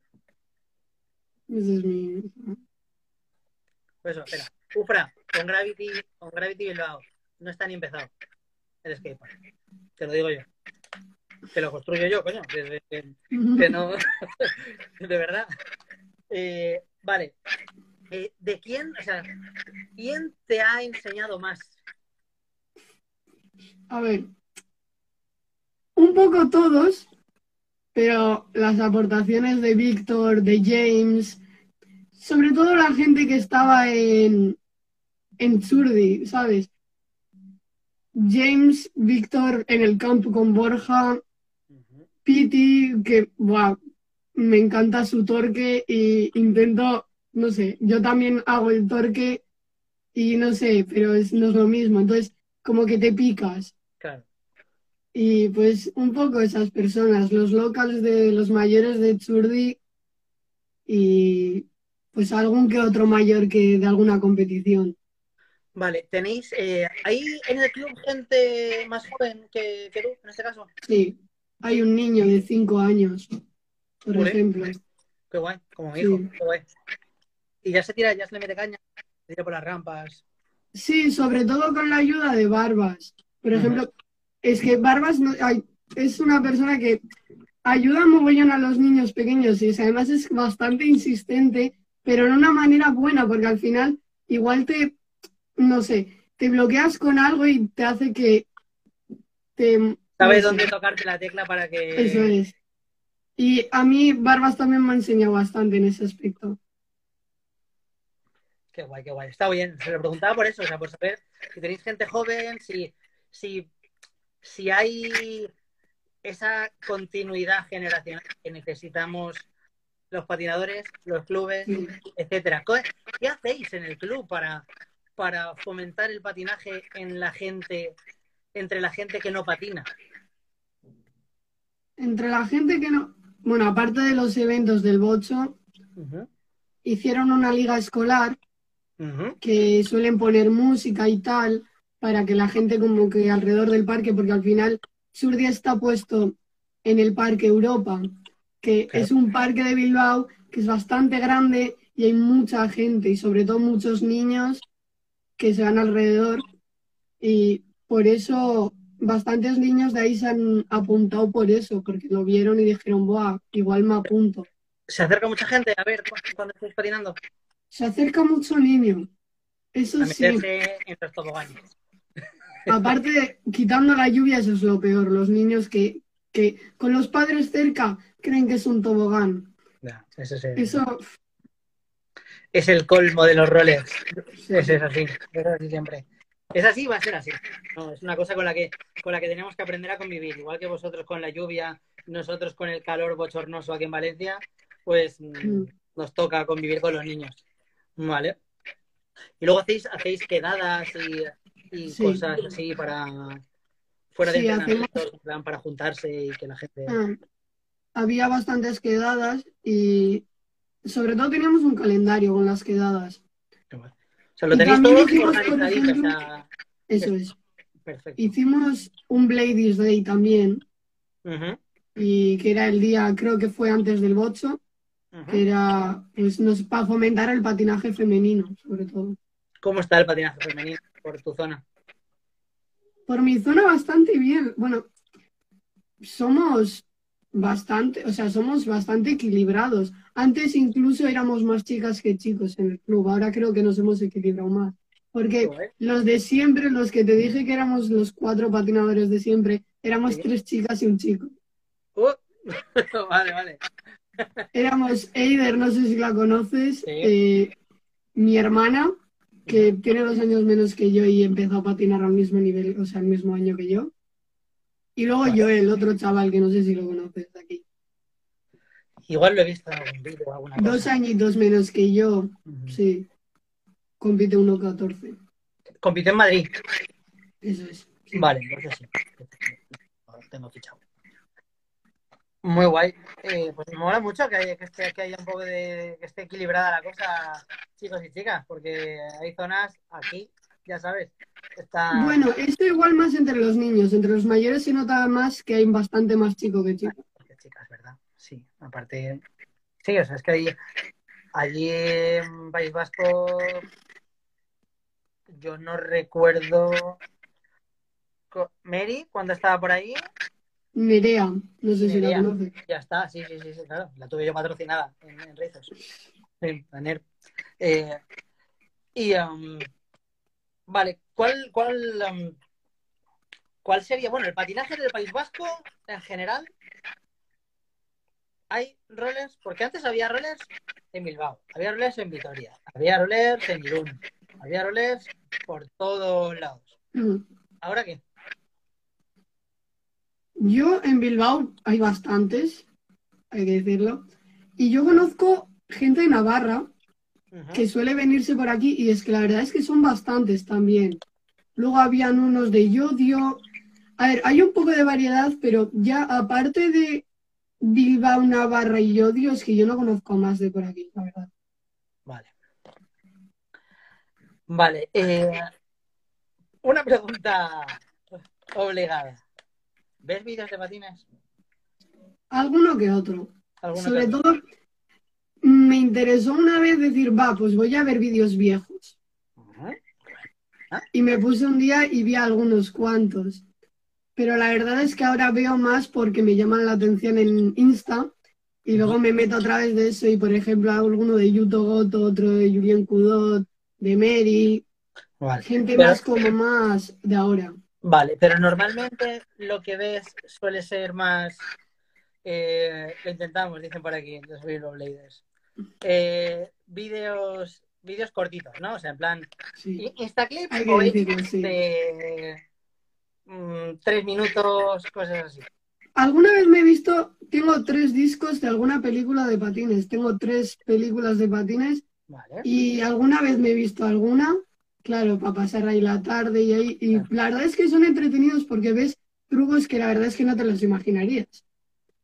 Ese es mi... Pues eso, espera. Ufra, con Gravity, con Gravity Bilbao, no está ni empezado el skatepark. Te lo digo yo. Que lo construyo yo, coño. Que, que- no. de verdad. Eh, vale. Eh, ¿De quién, o sea, quién te ha enseñado más? A ver, un poco todos, pero las aportaciones de Víctor, de James, sobre todo la gente que estaba en, en Zurdi, ¿sabes? James, Víctor en el campo con Borja, Piti, que buah, me encanta su torque y intento, no sé, yo también hago el torque y no sé, pero es, no es lo mismo, entonces como que te picas. Claro. Y pues un poco esas personas, los locals de los mayores de Churdi y pues algún que otro mayor que de alguna competición. Vale, tenéis. Eh, ¿Hay en el club gente más joven que, que tú, en este caso? Sí, hay un niño de cinco años, por ejemplo. Qué guay, como mi Sí. hijo. Qué guay. Y ya se tira, ya se le mete caña, se tira por las rampas. Sí, sobre todo con la ayuda de Barbas. Por ejemplo, es que Barbas no- ay, es una persona que ayuda mogollón a los niños pequeños y es- además es bastante insistente, pero en una manera buena, porque al final igual te, no sé, te bloqueas con algo y te hace que te... ¿Sabes no sé, dónde tocarte la tecla para que. Eso es. Y a mí Barbas también me ha enseñado bastante en ese aspecto. Qué guay, qué guay. Está bien. Se lo preguntaba por eso, o sea, por saber si tenéis gente joven, si, si, si hay esa continuidad generacional que necesitamos los patinadores, los clubes, etcétera. ¿Qué hacéis en el club para, para fomentar el patinaje en la gente, entre la gente que no patina? Entre la gente que no... Bueno, aparte de los eventos del bocho, hicieron una liga escolar que suelen poner música y tal para que la gente como que alrededor del parque, porque al final Surdia está puesto en el Parque Europa, que Claro. es un parque de Bilbao que es bastante grande y hay mucha gente y sobre todo muchos niños que se van alrededor y por eso bastantes niños de ahí se han apuntado por eso, porque lo vieron y dijeron, Buah, igual me apunto. ¿Se acerca mucha gente a ver cu- cuando estáis patinando? Se acerca mucho niño. Eso A sí. en los. Aparte, quitando la lluvia, eso es lo peor. Los niños que, que con los padres cerca creen que es un tobogán. Es el, Eso, es el colmo de los roles. Ese es así, es así siempre. Es así, va a ser así. No, es una cosa con la que con la que tenemos que aprender a convivir. Igual que vosotros con la lluvia, nosotros con el calor bochornoso aquí en Valencia, pues mm, Mm. nos toca convivir con los niños. Vale. Y luego hacéis, hacéis quedadas y, y Sí. cosas así para fuera de Sí, entrenamientos, en plan para juntarse y que la gente. ah, había bastantes quedadas y sobre todo teníamos un calendario con las quedadas. O sea, lo tenéis todo hicimos, por organizadito, o ejemplo, sea, Eso es. perfecto. Hicimos un Bladies Day también, y que era el día, creo que fue antes del bocho, que era pues nos para fomentar el patinaje femenino, sobre todo. ¿Cómo está el patinaje femenino por tu zona? Por mi zona bastante bien. Bueno, somos bastante, o sea, somos bastante equilibrados. Antes incluso éramos más chicas que chicos en el club. Ahora creo que nos hemos equilibrado más. Porque Joder. los de siempre, los que te dije que éramos los cuatro patinadores de siempre, éramos Sí. tres chicas y un chico. Uh, vale, vale. Éramos Eider, no sé si la conoces, Sí. eh, mi hermana, que tiene dos años menos que yo y empezó a patinar al mismo nivel, o sea, al mismo año que yo. Y luego Vale. yo, el otro chaval que no sé si lo conoces de aquí. Igual lo he visto en algún vídeo alguna cosa. Dos añitos menos que yo, sí. Compite 1.14. Compitió en Madrid. Eso es. sí. Vale, entonces sí. Tengo fichado. Muy guay. Eh, pues me mola mucho que, haya, que, esté, que haya un poco de. que esté equilibrada la cosa, chicos y chicas, porque hay zonas aquí, ya sabes, está. Bueno, esto igual más entre los niños. Entre los mayores se nota más que hay bastante más chico que chico. Porque chicas, ¿verdad? Sí, aparte. Sí, o sea, es que allí, allí en País Vasco yo no recuerdo. Mary, cuando estaba por ahí, Nerea, no sé si la conoces. ya está, sí, sí, sí, sí, claro. La tuve yo patrocinada en, en Rizos. Sí, NERP. Eh, y, um, vale, ¿cuál, cuál, um, ¿cuál sería? Bueno, el patinaje del País Vasco, en general, hay rollers, porque antes había rollers en Bilbao, había rollers en Vitoria, había rollers en Irún, había rollers por todos lados. ¿Ahora qué? Yo en Bilbao hay bastantes, hay que decirlo. Y yo conozco gente de Navarra que suele venirse por aquí y es que la verdad es que son bastantes también. Luego habían unos de yodio. A ver, hay un poco de variedad, pero ya aparte de Bilbao, Navarra y yodio, es que yo no conozco más de por aquí, la verdad. Vale. Vale. eh, una pregunta obligada. ¿Ves vídeos de patines? Alguno que otro. ¿Alguno Sobre que otro? todo, me interesó una vez decir, va, pues voy a ver vídeos viejos. Y me puse un día y vi algunos cuantos. Pero la verdad es que ahora veo más porque me llaman la atención en Insta y luego me meto a través de eso y, por ejemplo, hago alguno de Yuto Goto, otro de Julien Cudot, de Mary, Vale. gente Pero- más como más de ahora. Vale, pero normalmente lo que ves suele ser más. eh, lo intentamos, dicen por aquí, los Bladers. Eh, vídeos, vídeos cortitos, ¿no? O sea, en plan, Sí, i- Instaclips hay que o decirlo, sí. de mm, tres minutos, cosas así. Alguna vez me he visto, tengo tres discos de alguna película de patines, tengo tres películas de patines Vale. Y alguna vez me he visto alguna, claro, para pasar ahí la tarde y ahí. Y la verdad es que son entretenidos porque ves trucos que la verdad es que no te los imaginarías.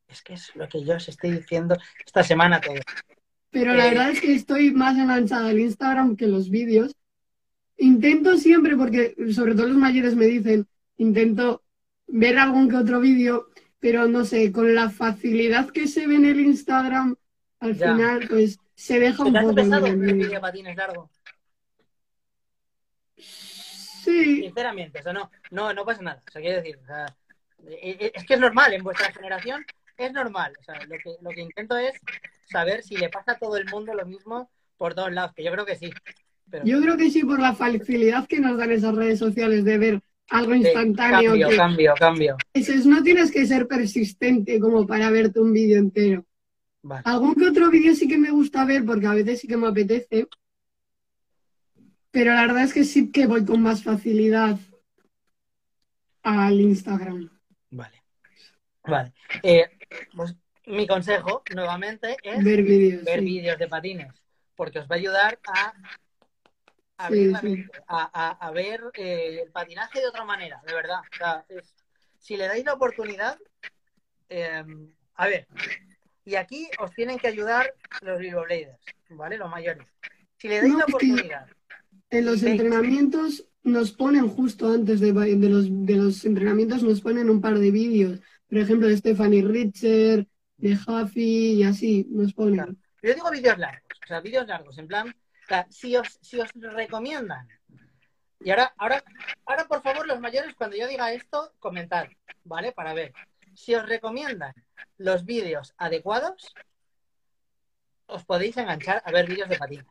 Es que es lo que yo os estoy diciendo esta semana todo. Pero la Eh. verdad es que estoy más enganchada al Instagram que los vídeos. Intento siempre, porque sobre todo los mayores me dicen, intento ver algún que otro vídeo, pero no sé, con la facilidad que se ve en el Instagram, al Ya. final, pues se deja ¿Te un poco el vídeo. patines largo? Sí, Sinceramente, o sea, no, no, no pasa nada. O sea, quiero decir, o sea, eh, eh, es que es normal en vuestra generación, es normal. O sea, lo que, lo que intento es saber si le pasa a todo el mundo lo mismo por todos lados, que yo creo que sí. Pero Yo creo que sí, por la facilidad que nos dan esas redes sociales de ver algo sí, instantáneo. cambio, que cambio, cambio. eso es, no tienes que ser persistente como para verte un vídeo entero. Vale. Algún que otro vídeo sí que me gusta ver porque a veces sí que me apetece. Pero la verdad es que sí que voy con más facilidad al Instagram. Vale. Vale. Eh, pues mi consejo, nuevamente, es Ver vídeos. ver sí. de patines, porque os va a ayudar a Sí, sí. a, ver eh, el patinaje de otra manera, de verdad. O sea, es- si le dais la oportunidad, eh, a ver, y aquí os tienen que ayudar los Bladers, ¿vale? Los mayores. Si le dais No, la oportunidad, En los Sí. entrenamientos nos ponen justo antes de, de los, de los entrenamientos nos ponen un par de vídeos. por ejemplo, de Stephanie Richer, de Jaffy y así, nos ponen. Claro. Yo digo vídeos largos, o sea, vídeos largos, en plan, o sea, si os, si os recomiendan. Y ahora, ahora, ahora, por favor, los mayores, cuando yo diga esto, comentad, ¿vale? Para ver. Si os recomiendan los vídeos adecuados, os podéis enganchar a ver vídeos de patines.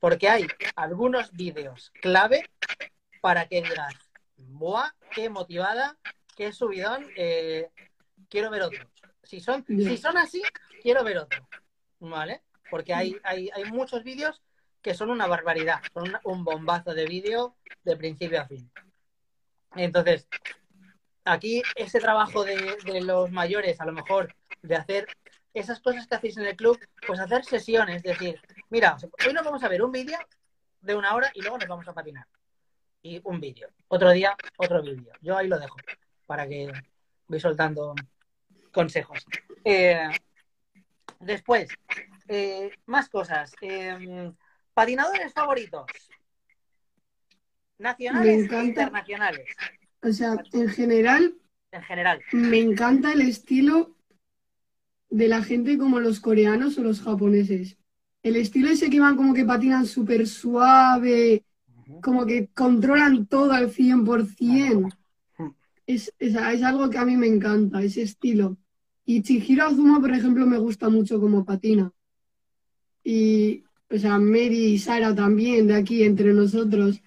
Porque hay algunos vídeos clave para que digas, ¡buah! ¡Qué motivada! ¡Qué subidón! eh, quiero ver otros. Si son, si son así, quiero ver otro. ¿Vale? Porque hay, hay, hay muchos vídeos que son una barbaridad. Son un bombazo de vídeo de principio a fin. Entonces, aquí ese trabajo de, de los mayores, a lo mejor, de hacer esas cosas que hacéis en el club, pues hacer sesiones, es decir, mira, hoy nos vamos a ver un vídeo de una hora y luego nos vamos a patinar. Y un vídeo. Otro día, otro vídeo. Yo ahí lo dejo para que voy soltando consejos. Eh, después, eh, más cosas. Eh, patinadores favoritos. Nacionales e internacionales, O sea, en general, en general. me encanta el estilo de la gente como los coreanos o los japoneses. El estilo ese que van como que patinan súper suave, como que controlan todo al 100%. Es, es, es algo que a mí me encanta, ese estilo. Y Chihiro Azuma, por ejemplo, me gusta mucho como patina. Y, o sea, Mary y Sara también, de aquí, entre nosotros.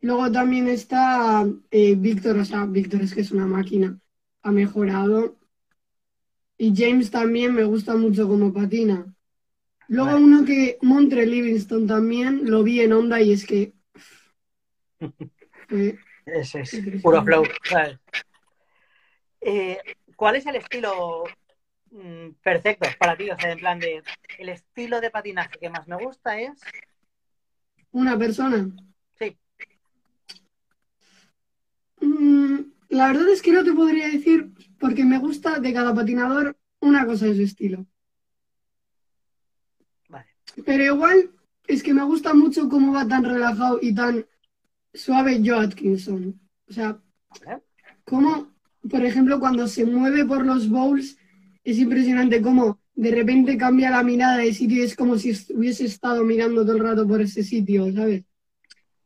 Luego también está eh, Víctor, o sea, Víctor es que es una máquina, ha mejorado. Y James también me gusta mucho como patina. Luego Vale. uno que, Montre Livingston también, lo vi en onda y es que... fue- Ese es puro flow. Eh, ¿Cuál es el estilo mm, perfecto para ti? O sea, en plan de el estilo de patinaje que más me gusta es una persona. Sí. Mm, la verdad es que no te podría decir, porque me gusta de cada patinador una cosa de su estilo. Vale. Pero igual es que me gusta mucho cómo va tan relajado y tan suave Joe Atkinson. O sea, ¿vale? cómo, por ejemplo, cuando se mueve por los bowls, es impresionante cómo de repente cambia la mirada de sitio y es como si hubiese estado mirando todo el rato por ese sitio, ¿sabes?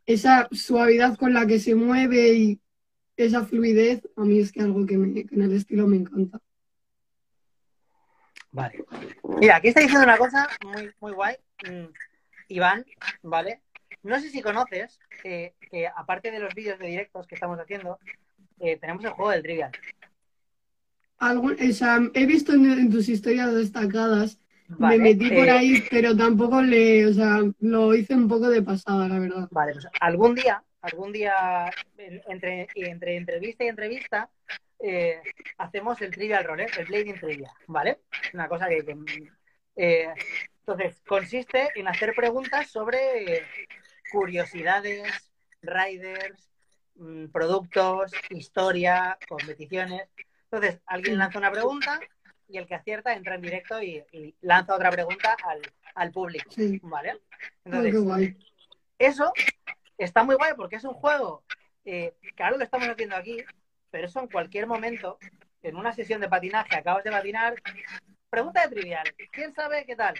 Esa suavidad con la que se mueve y esa fluidez, a mí es que algo que, me- que en el estilo me encanta. Vale. Mira, aquí está diciendo una cosa muy, muy guay. Mm, Iván, ¿vale? No sé si conoces eh, que aparte de los vídeos de directos que estamos haciendo, eh, tenemos el juego del Trivial. Algún- o sea, he visto en, en tus historias destacadas, Vale, me metí por eh, ahí, pero tampoco le, o sea, lo hice un poco de pasada, la verdad. Vale, pues algún día, algún día, en- entre, entre entrevista y entrevista, eh, hacemos el trivial roller, el blading trivia, ¿vale? Una cosa que... que, eh, entonces, consiste en hacer preguntas sobre curiosidades, riders, mm, productos, historia, competiciones. Entonces, alguien lanza una pregunta y el que acierta entra en directo y, y lanza otra pregunta al, al público, Sí, ¿vale? Entonces, eso está muy guay porque es un juego eh, ahora lo estamos haciendo aquí, pero eso en cualquier momento, en una sesión de patinaje, acabas de patinar, pregunta de trivial, ¿quién sabe qué tal?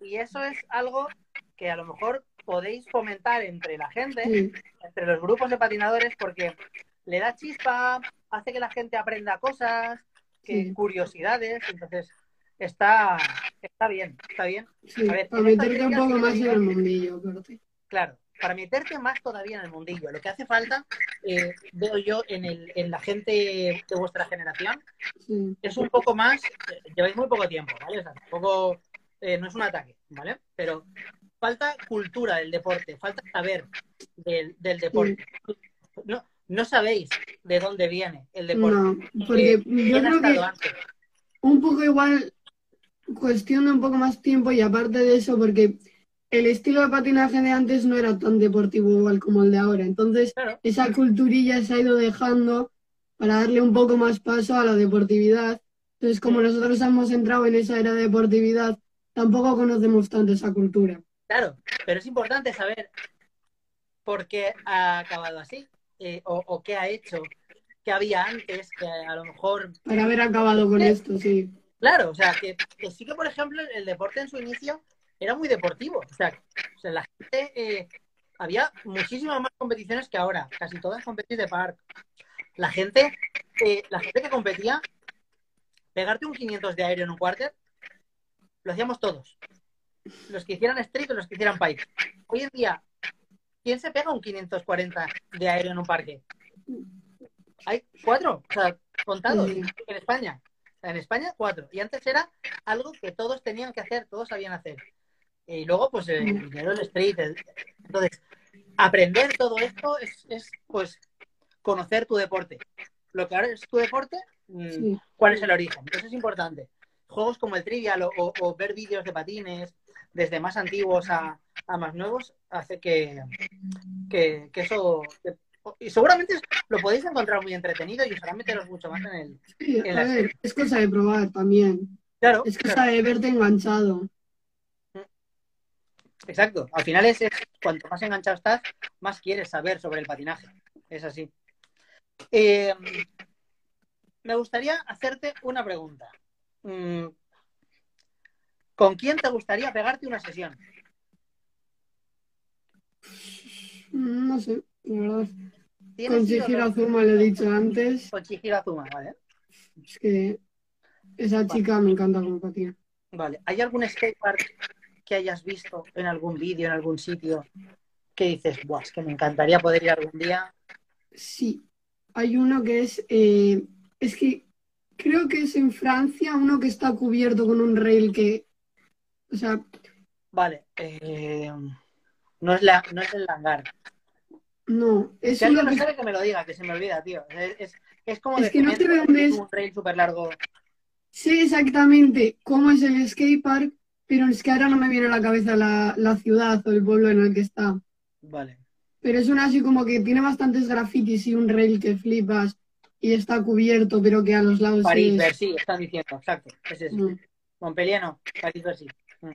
Y eso es algo que a lo mejor podéis fomentar entre la gente, Sí, entre los grupos de patinadores, porque le da chispa, hace que la gente aprenda cosas, que Sí. curiosidades, entonces está, está bien, está bien. sí, A ver, para meterte un poco más en el mundillo, pero. Claro, para meterte más todavía en el mundillo. Lo que hace falta, eh, veo yo en, el, en la gente de vuestra generación, sí. es un poco más, eh, lleváis muy poco tiempo, ¿vale? O sea, tampoco, eh, no es un ataque, ¿vale? Pero falta cultura del deporte, falta saber del, del deporte. No, no sabéis de dónde viene el deporte. No, porque Eh, yo ¿Quién ha creo que antes? un poco igual cuestión de un poco más tiempo y aparte de eso, porque el estilo de patinaje de antes no era tan deportivo igual como el de ahora. Entonces, Claro, esa culturilla se ha ido dejando para darle un poco más paso a la deportividad. Entonces, como nosotros hemos entrado en esa era de deportividad, tampoco conocemos tanto esa cultura. claro, pero es importante saber por qué ha acabado así eh, o, o qué ha hecho que había antes, que a lo mejor... Para haber acabado con esto, sí. Claro, o sea, que, sí que, por ejemplo, el deporte en su inicio era muy deportivo. O sea, la gente... Eh, había muchísimas más competiciones que ahora, casi todas competiciones de park. La gente, eh, la gente que competía, pegarte un 500 de aire en un quarter, lo hacíamos todos. Los que hicieran street o los que hicieran pipe. Hoy en día, ¿quién se pega un 540 de aire en un parque? Hay cuatro, o sea, contados en España. en España, cuatro. Y antes era algo que todos tenían que hacer, todos sabían hacer. Y luego, pues, el dinero del street. Entonces, aprender todo esto es, es, pues, conocer tu deporte. Lo que ahora es tu deporte, mm, cuál es el origen. Entonces es importante. Juegos como el Trivial o, ver vídeos de patines, desde más antiguos a, más nuevos, hace que, que, eso... y seguramente lo podéis encontrar muy entretenido y os hará meteros mucho más en el... Sí, a ver, es cosa de probar también. Claro. Es cosa de verte enganchado. Exacto. Al final es, cuanto más enganchado estás, más quieres saber sobre el patinaje. Es así. Eh, me gustaría hacerte una pregunta. Mm, ¿Con quién te gustaría pegarte una sesión? No sé, la verdad. Con Chihiro Azuma le he dicho antes. Con Chihiro Azuma, vale. Es que esa chica me encanta como patina. Vale. ¿Hay algún skatepark que hayas visto en algún vídeo, en algún sitio, que dices, Buah, es que me encantaría poder ir algún día? Sí, hay uno que es, eh, es que creo que es en Francia, uno que está cubierto con un rail que, o sea... Vale, eh, no, es la, no es el hangar. No, es si alguien no sabe que me lo diga, que se me olvida, tío. Es, es, como es que no te es... un rail súper largo. Sé exactamente cómo es el skatepark, pero es que ahora no me viene a la cabeza la, la ciudad o el pueblo en el que está. Vale. Pero es una así como que tiene bastantes grafitis y un rail que flipas y está cubierto, pero que a los lados. París, es... sí, están diciendo, exacto. Es ese. Mm. Montpellier no, París, sí. Mm.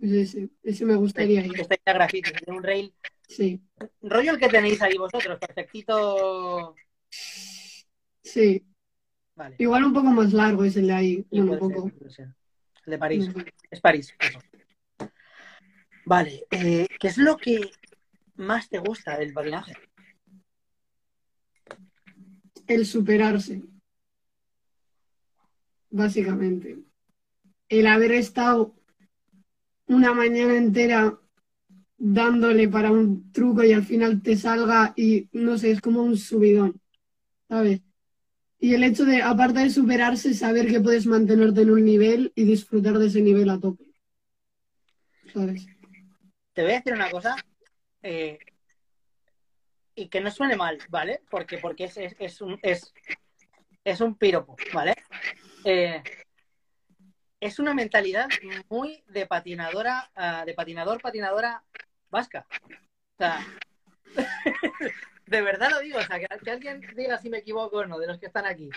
Pues ese, ese me gustaría ir. Está ya grafitis, tiene un rail. Sí. Rollo el que tenéis ahí vosotros, perfectito. Sí. Vale. Igual un poco más largo es el de ahí. un poco. el de París. Es París. Vale. Eh, ¿Qué es lo que más te gusta del patinaje? El superarse. Básicamente. El haber estado una mañana entera dándole para un truco y al final te salga y no sé, es como un subidón, ¿sabes? Y el hecho de, aparte de superarse, saber que puedes mantenerte en un nivel y disfrutar de ese nivel a tope. ¿Sabes? Te voy a decir una cosa, eh, y que no suene mal, ¿vale? Porque, porque es, es, un, es, es un piropo, ¿vale? Eh, es una mentalidad muy de patinadora, ah, de patinador, patinadora vasca. O sea, de verdad lo digo, o sea, que, alguien diga si me equivoco o no, de los que están aquí.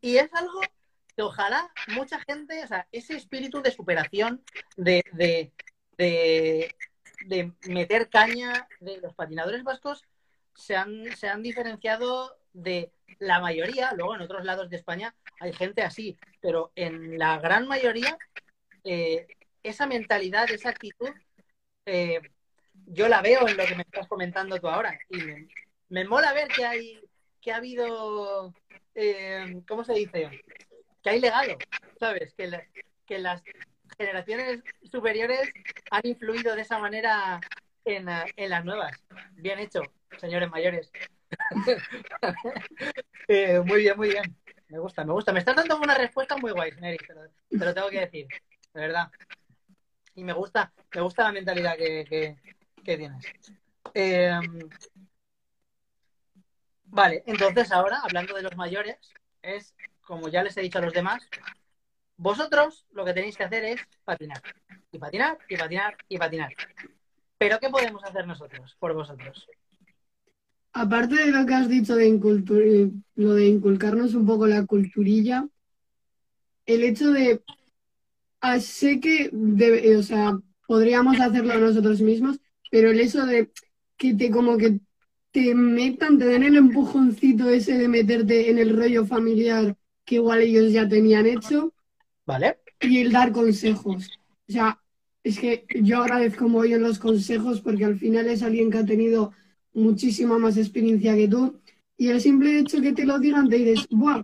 Y es algo que ojalá mucha gente, o sea, ese espíritu de superación, de, de, de meter caña de los patinadores vascos se han, se han diferenciado de la mayoría, luego en otros lados de España hay gente así, pero en la gran mayoría eh, esa mentalidad, esa actitud, eh, yo la veo en lo que me estás comentando tú ahora y me, mola ver que hay que ha habido, eh, ¿cómo se dice? Que hay legado, ¿sabes? Que, que las generaciones superiores han influido de esa manera en, las nuevas. Bien hecho, señores mayores. Eh, muy bien, muy bien. Me gusta, me gusta. Me estás dando una respuesta muy guay, Neri, te, lo tengo que decir, de verdad. Y me gusta, me gusta la mentalidad que, tienes. Em, vale, entonces ahora, hablando de los mayores, es, como ya les he dicho a los demás, vosotros lo que tenéis que hacer es patinar. Y patinar, y patinar, y patinar. Pero ¿qué podemos hacer nosotros por vosotros? Aparte de lo que has dicho de lo de inculcarnos un poco la culturilla, el hecho de ah, sé que o sea, podríamos hacerlo nosotros mismos, pero el hecho de que te como que te metan, te den el empujoncito ese de meterte en el rollo familiar que igual ellos ya tenían hecho. ¿Vale? Y el dar consejos. O sea, es que yo agradezco muy en los consejos porque al final es alguien que ha tenido muchísima más experiencia que tú. Y el simple hecho que te lo digan, te dices, Buah,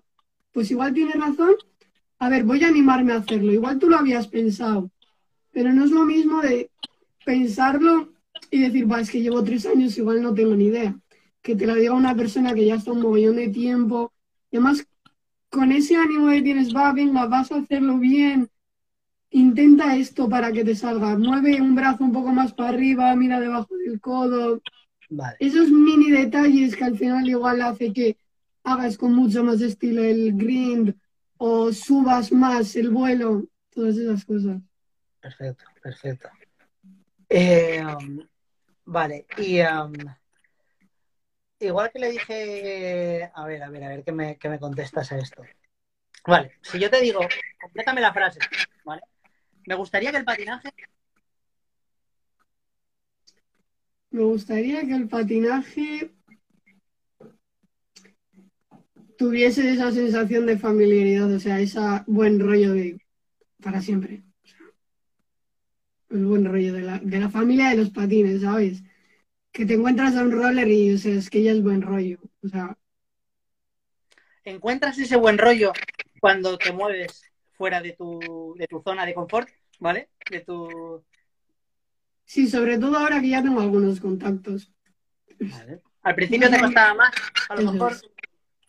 pues igual tienes razón. A ver, voy a animarme a hacerlo. Igual tú lo habías pensado. Pero no es lo mismo de pensarlo y decir, va, es que llevo tres años, igual no tengo ni idea. Que te lo diga una persona que ya está un mogollón de tiempo. Y además, con ese ánimo de tienes, va, venga, vas a hacerlo bien. Intenta esto para que te salga. Mueve un brazo un poco más para arriba, mira debajo del codo. Vale. Esos mini detalles que al final igual hace que hagas con mucho más estilo el grind o subas más el vuelo, todas esas cosas. Perfecto, perfecto. Eh, um, vale, y um, igual que le dije, a ver, a ver, a ver, ¿qué me, me contestas a esto? Vale, si yo te digo, complétame la frase, ¿vale? Me gustaría que el patinaje Me gustaría que el patinaje tuviese esa sensación de familiaridad, o sea, ese buen rollo de para siempre. El buen rollo de la, de la familia de los patines, ¿sabes? Que te encuentras a un roller y, o sea, es que ya es buen rollo. O sea, encuentras ese buen rollo cuando te mueves fuera de tu, de tu zona de confort, ¿vale? De tu... sí, sobre todo ahora que ya tengo algunos contactos. Vale. Al principio te costaba más, a lo Eso mejor. es.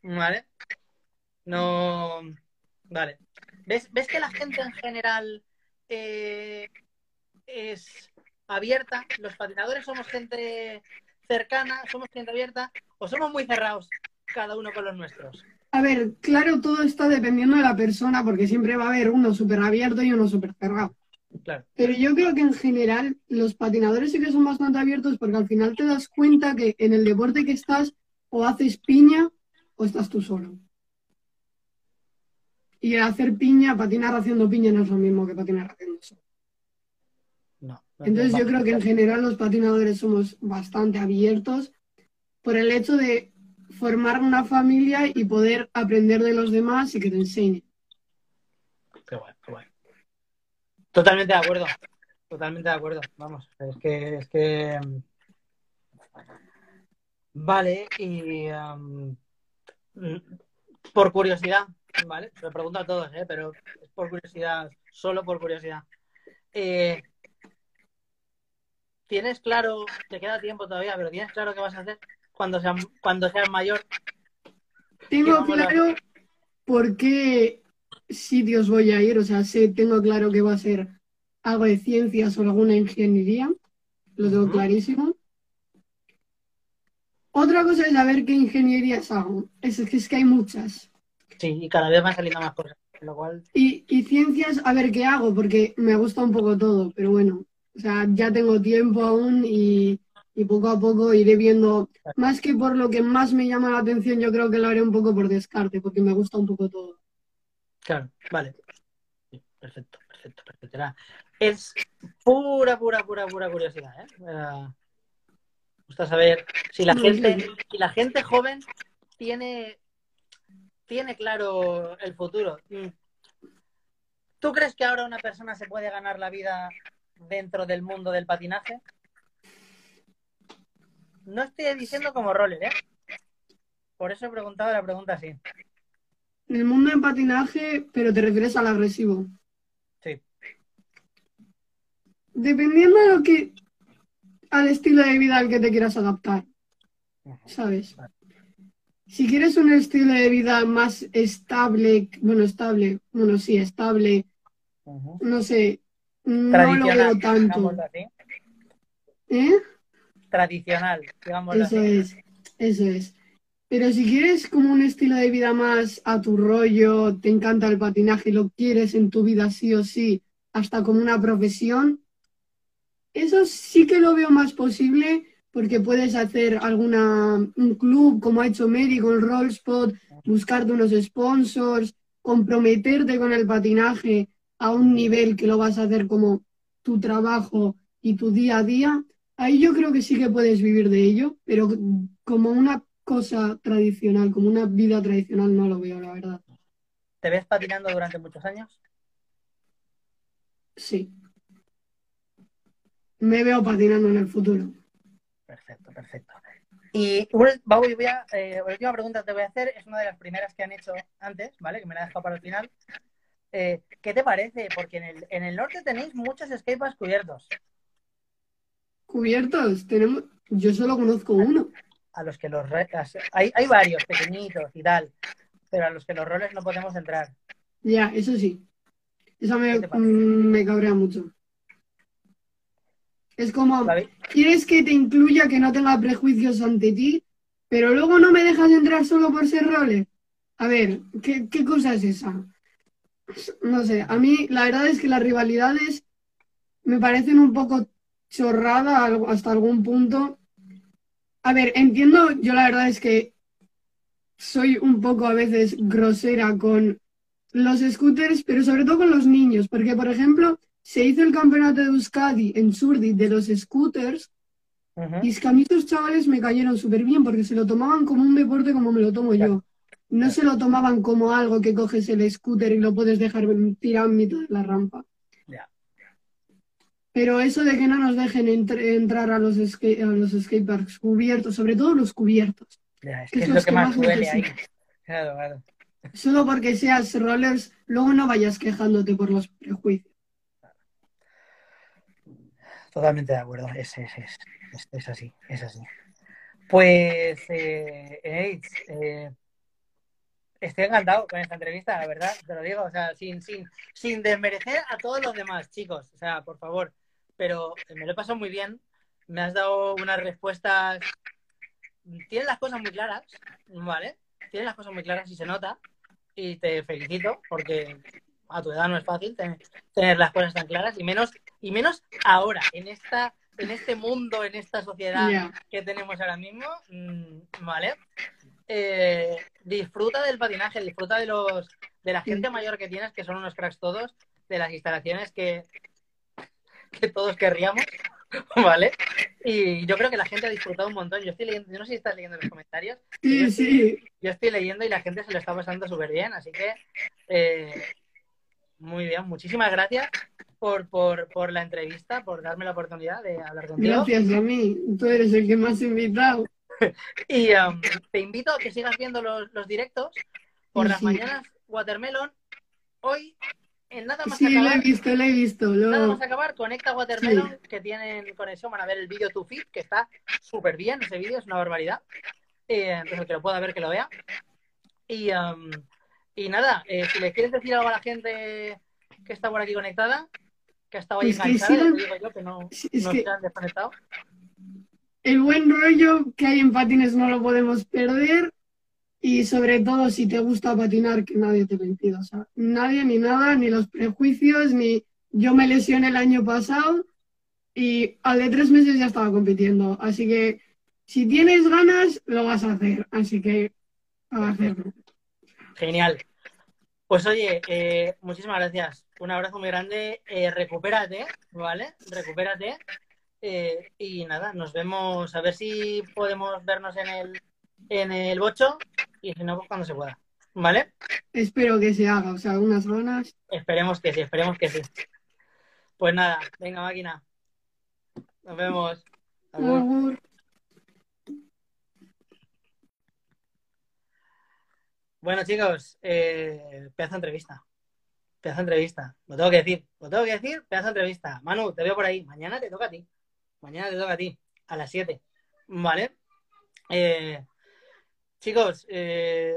Vale. No. Vale. ¿Ves, ves que la gente en general eh, es abierta? Los patinadores somos gente cercana, somos gente abierta, o somos muy cerrados cada uno con los nuestros. A ver, claro, todo está dependiendo de la persona, porque siempre va a haber uno súper abierto y uno súper cerrado. Claro. Pero yo creo que en general los patinadores sí que son bastante abiertos porque al final te das cuenta que en el deporte que estás o haces piña o estás tú solo. Y el hacer piña, patinar haciendo piña no es lo mismo que patinar haciendo solo. No. no Entonces yo creo que en general los patinadores somos bastante abiertos por el hecho de formar una familia y poder aprender de los demás y que te enseñen. Qué guay, qué guay. Totalmente de acuerdo. Totalmente de acuerdo. Vamos, es que, es que. mm, Vale, y um, mm, por curiosidad, ¿vale? Lo pregunto a todos, ¿eh? Pero es por curiosidad, solo por curiosidad. Eh, ¿Tienes claro, te queda tiempo todavía, pero tienes claro qué vas a hacer cuando seas, cuando seas mayor? Tengo vamos a- claro por qué sitios voy a ir, o sea, sé, tengo claro que va a ser algo de ciencias o alguna ingeniería, lo tengo clarísimo. Otra cosa es saber qué ingenierías hago. Es, es que es que hay muchas. Sí, y cada vez van saliendo más cosas, lo cual, Y, y ciencias, a ver qué hago, porque me gusta un poco todo, pero bueno, o sea, ya tengo tiempo aún y, y poco a poco iré viendo, más que por lo que más me llama la atención, yo creo que lo haré un poco por descarte, porque me gusta un poco todo. Claro, vale. Sí, perfecto, perfecto, perfecto. Es pura, pura, pura, pura curiosidad, ¿eh? Me gusta saber si la gente, si la gente joven tiene, tiene claro el futuro. Mm. ¿Tú crees que ahora una persona se puede ganar la vida dentro del mundo del patinaje? No estoy diciendo como roller, ¿eh? Por eso he preguntado la pregunta así. En el mundo del patinaje, pero te refieres al agresivo. Sí. Dependiendo de lo que, al estilo de vida al que te quieras adaptar, ¿sabes? Si quieres un estilo de vida más estable, bueno, estable, bueno, sí, estable, no sé, no lo Tradicional, veo tanto. así. ¿Eh? Tradicional, digámoslo Eso así. es, eso es. Pero si quieres como un estilo de vida más a tu rollo, te encanta el patinaje y lo quieres en tu vida sí o sí, hasta como una profesión, eso sí que lo veo más posible porque puedes hacer alguna un club como ha hecho Mary con Rollspot, buscarte unos sponsors, comprometerte con el patinaje a un nivel que lo vas a hacer como tu trabajo y tu día a día. Ahí yo creo que sí que puedes vivir de ello, pero como una cosa tradicional, como una vida tradicional, no lo veo, la verdad. ¿Te ves patinando durante muchos años? Sí. Me veo patinando en el futuro. Perfecto, perfecto. Y voy a, eh, la última pregunta que te voy a hacer es una de las primeras que han hecho antes, ¿vale? Que me la he dejado para el final. Eh, ¿Qué te parece? Porque en el, en el norte tenéis muchos skateparks cubiertos, Cubiertos, tenemos. Yo solo conozco uno. a los que los hay, hay varios pequeñitos y tal, pero a los que los roles no podemos entrar. Ya, eso sí. Eso me, mm, me cabrea mucho. Es como, quieres que te incluya que no tenga prejuicios ante ti, pero luego no me dejas entrar solo por ser roller. A ver, ¿qué, qué cosa es esa? No sé, a mí la verdad es que las rivalidades me parecen un poco chorrada hasta algún punto. A ver, entiendo, yo la verdad es que soy un poco a veces grosera con los scooters, pero sobre todo con los niños, porque por ejemplo, se hizo el campeonato de Euskadi en Surdi de los scooters y es que a mí estos chavales me cayeron súper bien porque se lo tomaban como un deporte como me lo tomo yo. No se lo tomaban como algo que coges el scooter y lo puedes dejar tirado en mitad de la rampa. Ya. Pero eso de que no nos dejen entr- entrar a los, skate- a los skateparks cubiertos, sobre todo los cubiertos, Ya, es que que es es lo que que más duele ahí. Claro, claro. Solo porque seas rollers, luego no vayas quejándote por los prejuicios. Totalmente de acuerdo. Es, es, es, es, así, es así. Pues, eh, eh, estoy encantado con esta entrevista, la verdad, te lo digo, o sea, sin, sin, sin desmerecer a todos los demás, chicos, o sea, por favor, pero me lo he pasado muy bien, me has dado unas respuestas, tienes las cosas muy claras, ¿vale? Tienes las cosas muy claras y se nota, y te felicito, porque a tu edad no es fácil tener, tener las cosas tan claras, y menos, y menos ahora, en esta en este mundo, en esta sociedad Ya. que tenemos ahora mismo, mm, ¿vale? Eh, disfruta del patinaje, disfruta de los de la gente mayor que tienes, que son unos cracks todos, de las instalaciones que, que todos querríamos, ¿vale? Y yo creo que la gente ha disfrutado un montón. Yo estoy leyendo, yo no sé si estás leyendo los comentarios, Sí, sí. yo estoy leyendo y la gente se lo está pasando súper bien, así que eh, muy bien, muchísimas gracias por, por, por la entrevista, por darme la oportunidad de hablar contigo. Gracias a mí. Tú eres el que más invitado. Y um, te invito a que sigas viendo los, los directos por las Sí. mañanas Watermelon. Hoy, en nada más Sí, lo he acabar, visto, lo he visto. nada Lo... más acabar, conecta Watermelon, que tienen conexión, van a ver el vídeo to fit, que está súper bien ese vídeo, es una barbaridad. Eh, entonces, que lo pueda ver, que lo vea. Y, um, y nada, eh, si le quieres decir algo a la gente que está por aquí conectada, que ha estado ahí Pues que enganchada, sigan- te digo yo, que no, no que se han desconectado. El buen rollo que hay en patines no lo podemos perder. Y sobre todo, si te gusta patinar, que nadie te lo impida. O sea, nadie ni nada, ni los prejuicios, ni yo me lesioné el año pasado y al de tres meses ya estaba compitiendo. Así que si tienes ganas, lo vas a hacer. Así que a hacerlo. Genial. Pues oye, eh, muchísimas gracias. Un abrazo muy grande. Eh, recupérate, ¿vale? Recupérate. Eh, y nada, nos vemos. A ver si podemos vernos en el, en el bocho. Y si no, pues cuando se pueda. ¿Vale? Espero que se haga. O sea, unas ganas. Esperemos que sí, esperemos que sí. Pues nada, venga, máquina. Nos vemos. Bueno, chicos, eh, pedazo de entrevista. Pedazo de entrevista. Lo tengo que decir. Lo tengo que decir, pedazo de entrevista. Manu, te veo por ahí. Mañana te toca a ti. Mañana te toca a ti. A las 7. ¿Vale? Eh, chicos, eh,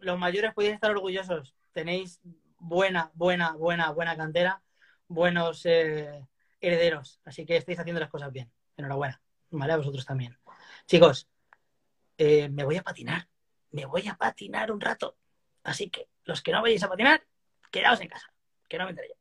los mayores podéis estar orgullosos. Tenéis buena, buena, buena, buena cantera. Buenos eh, herederos. Así que estáis haciendo las cosas bien. Enhorabuena. ¿Vale? A vosotros también. Chicos, me voy a patinar me voy a patinar un rato. Así que los que no vayáis a patinar, quedaos en casa, que no me enteré.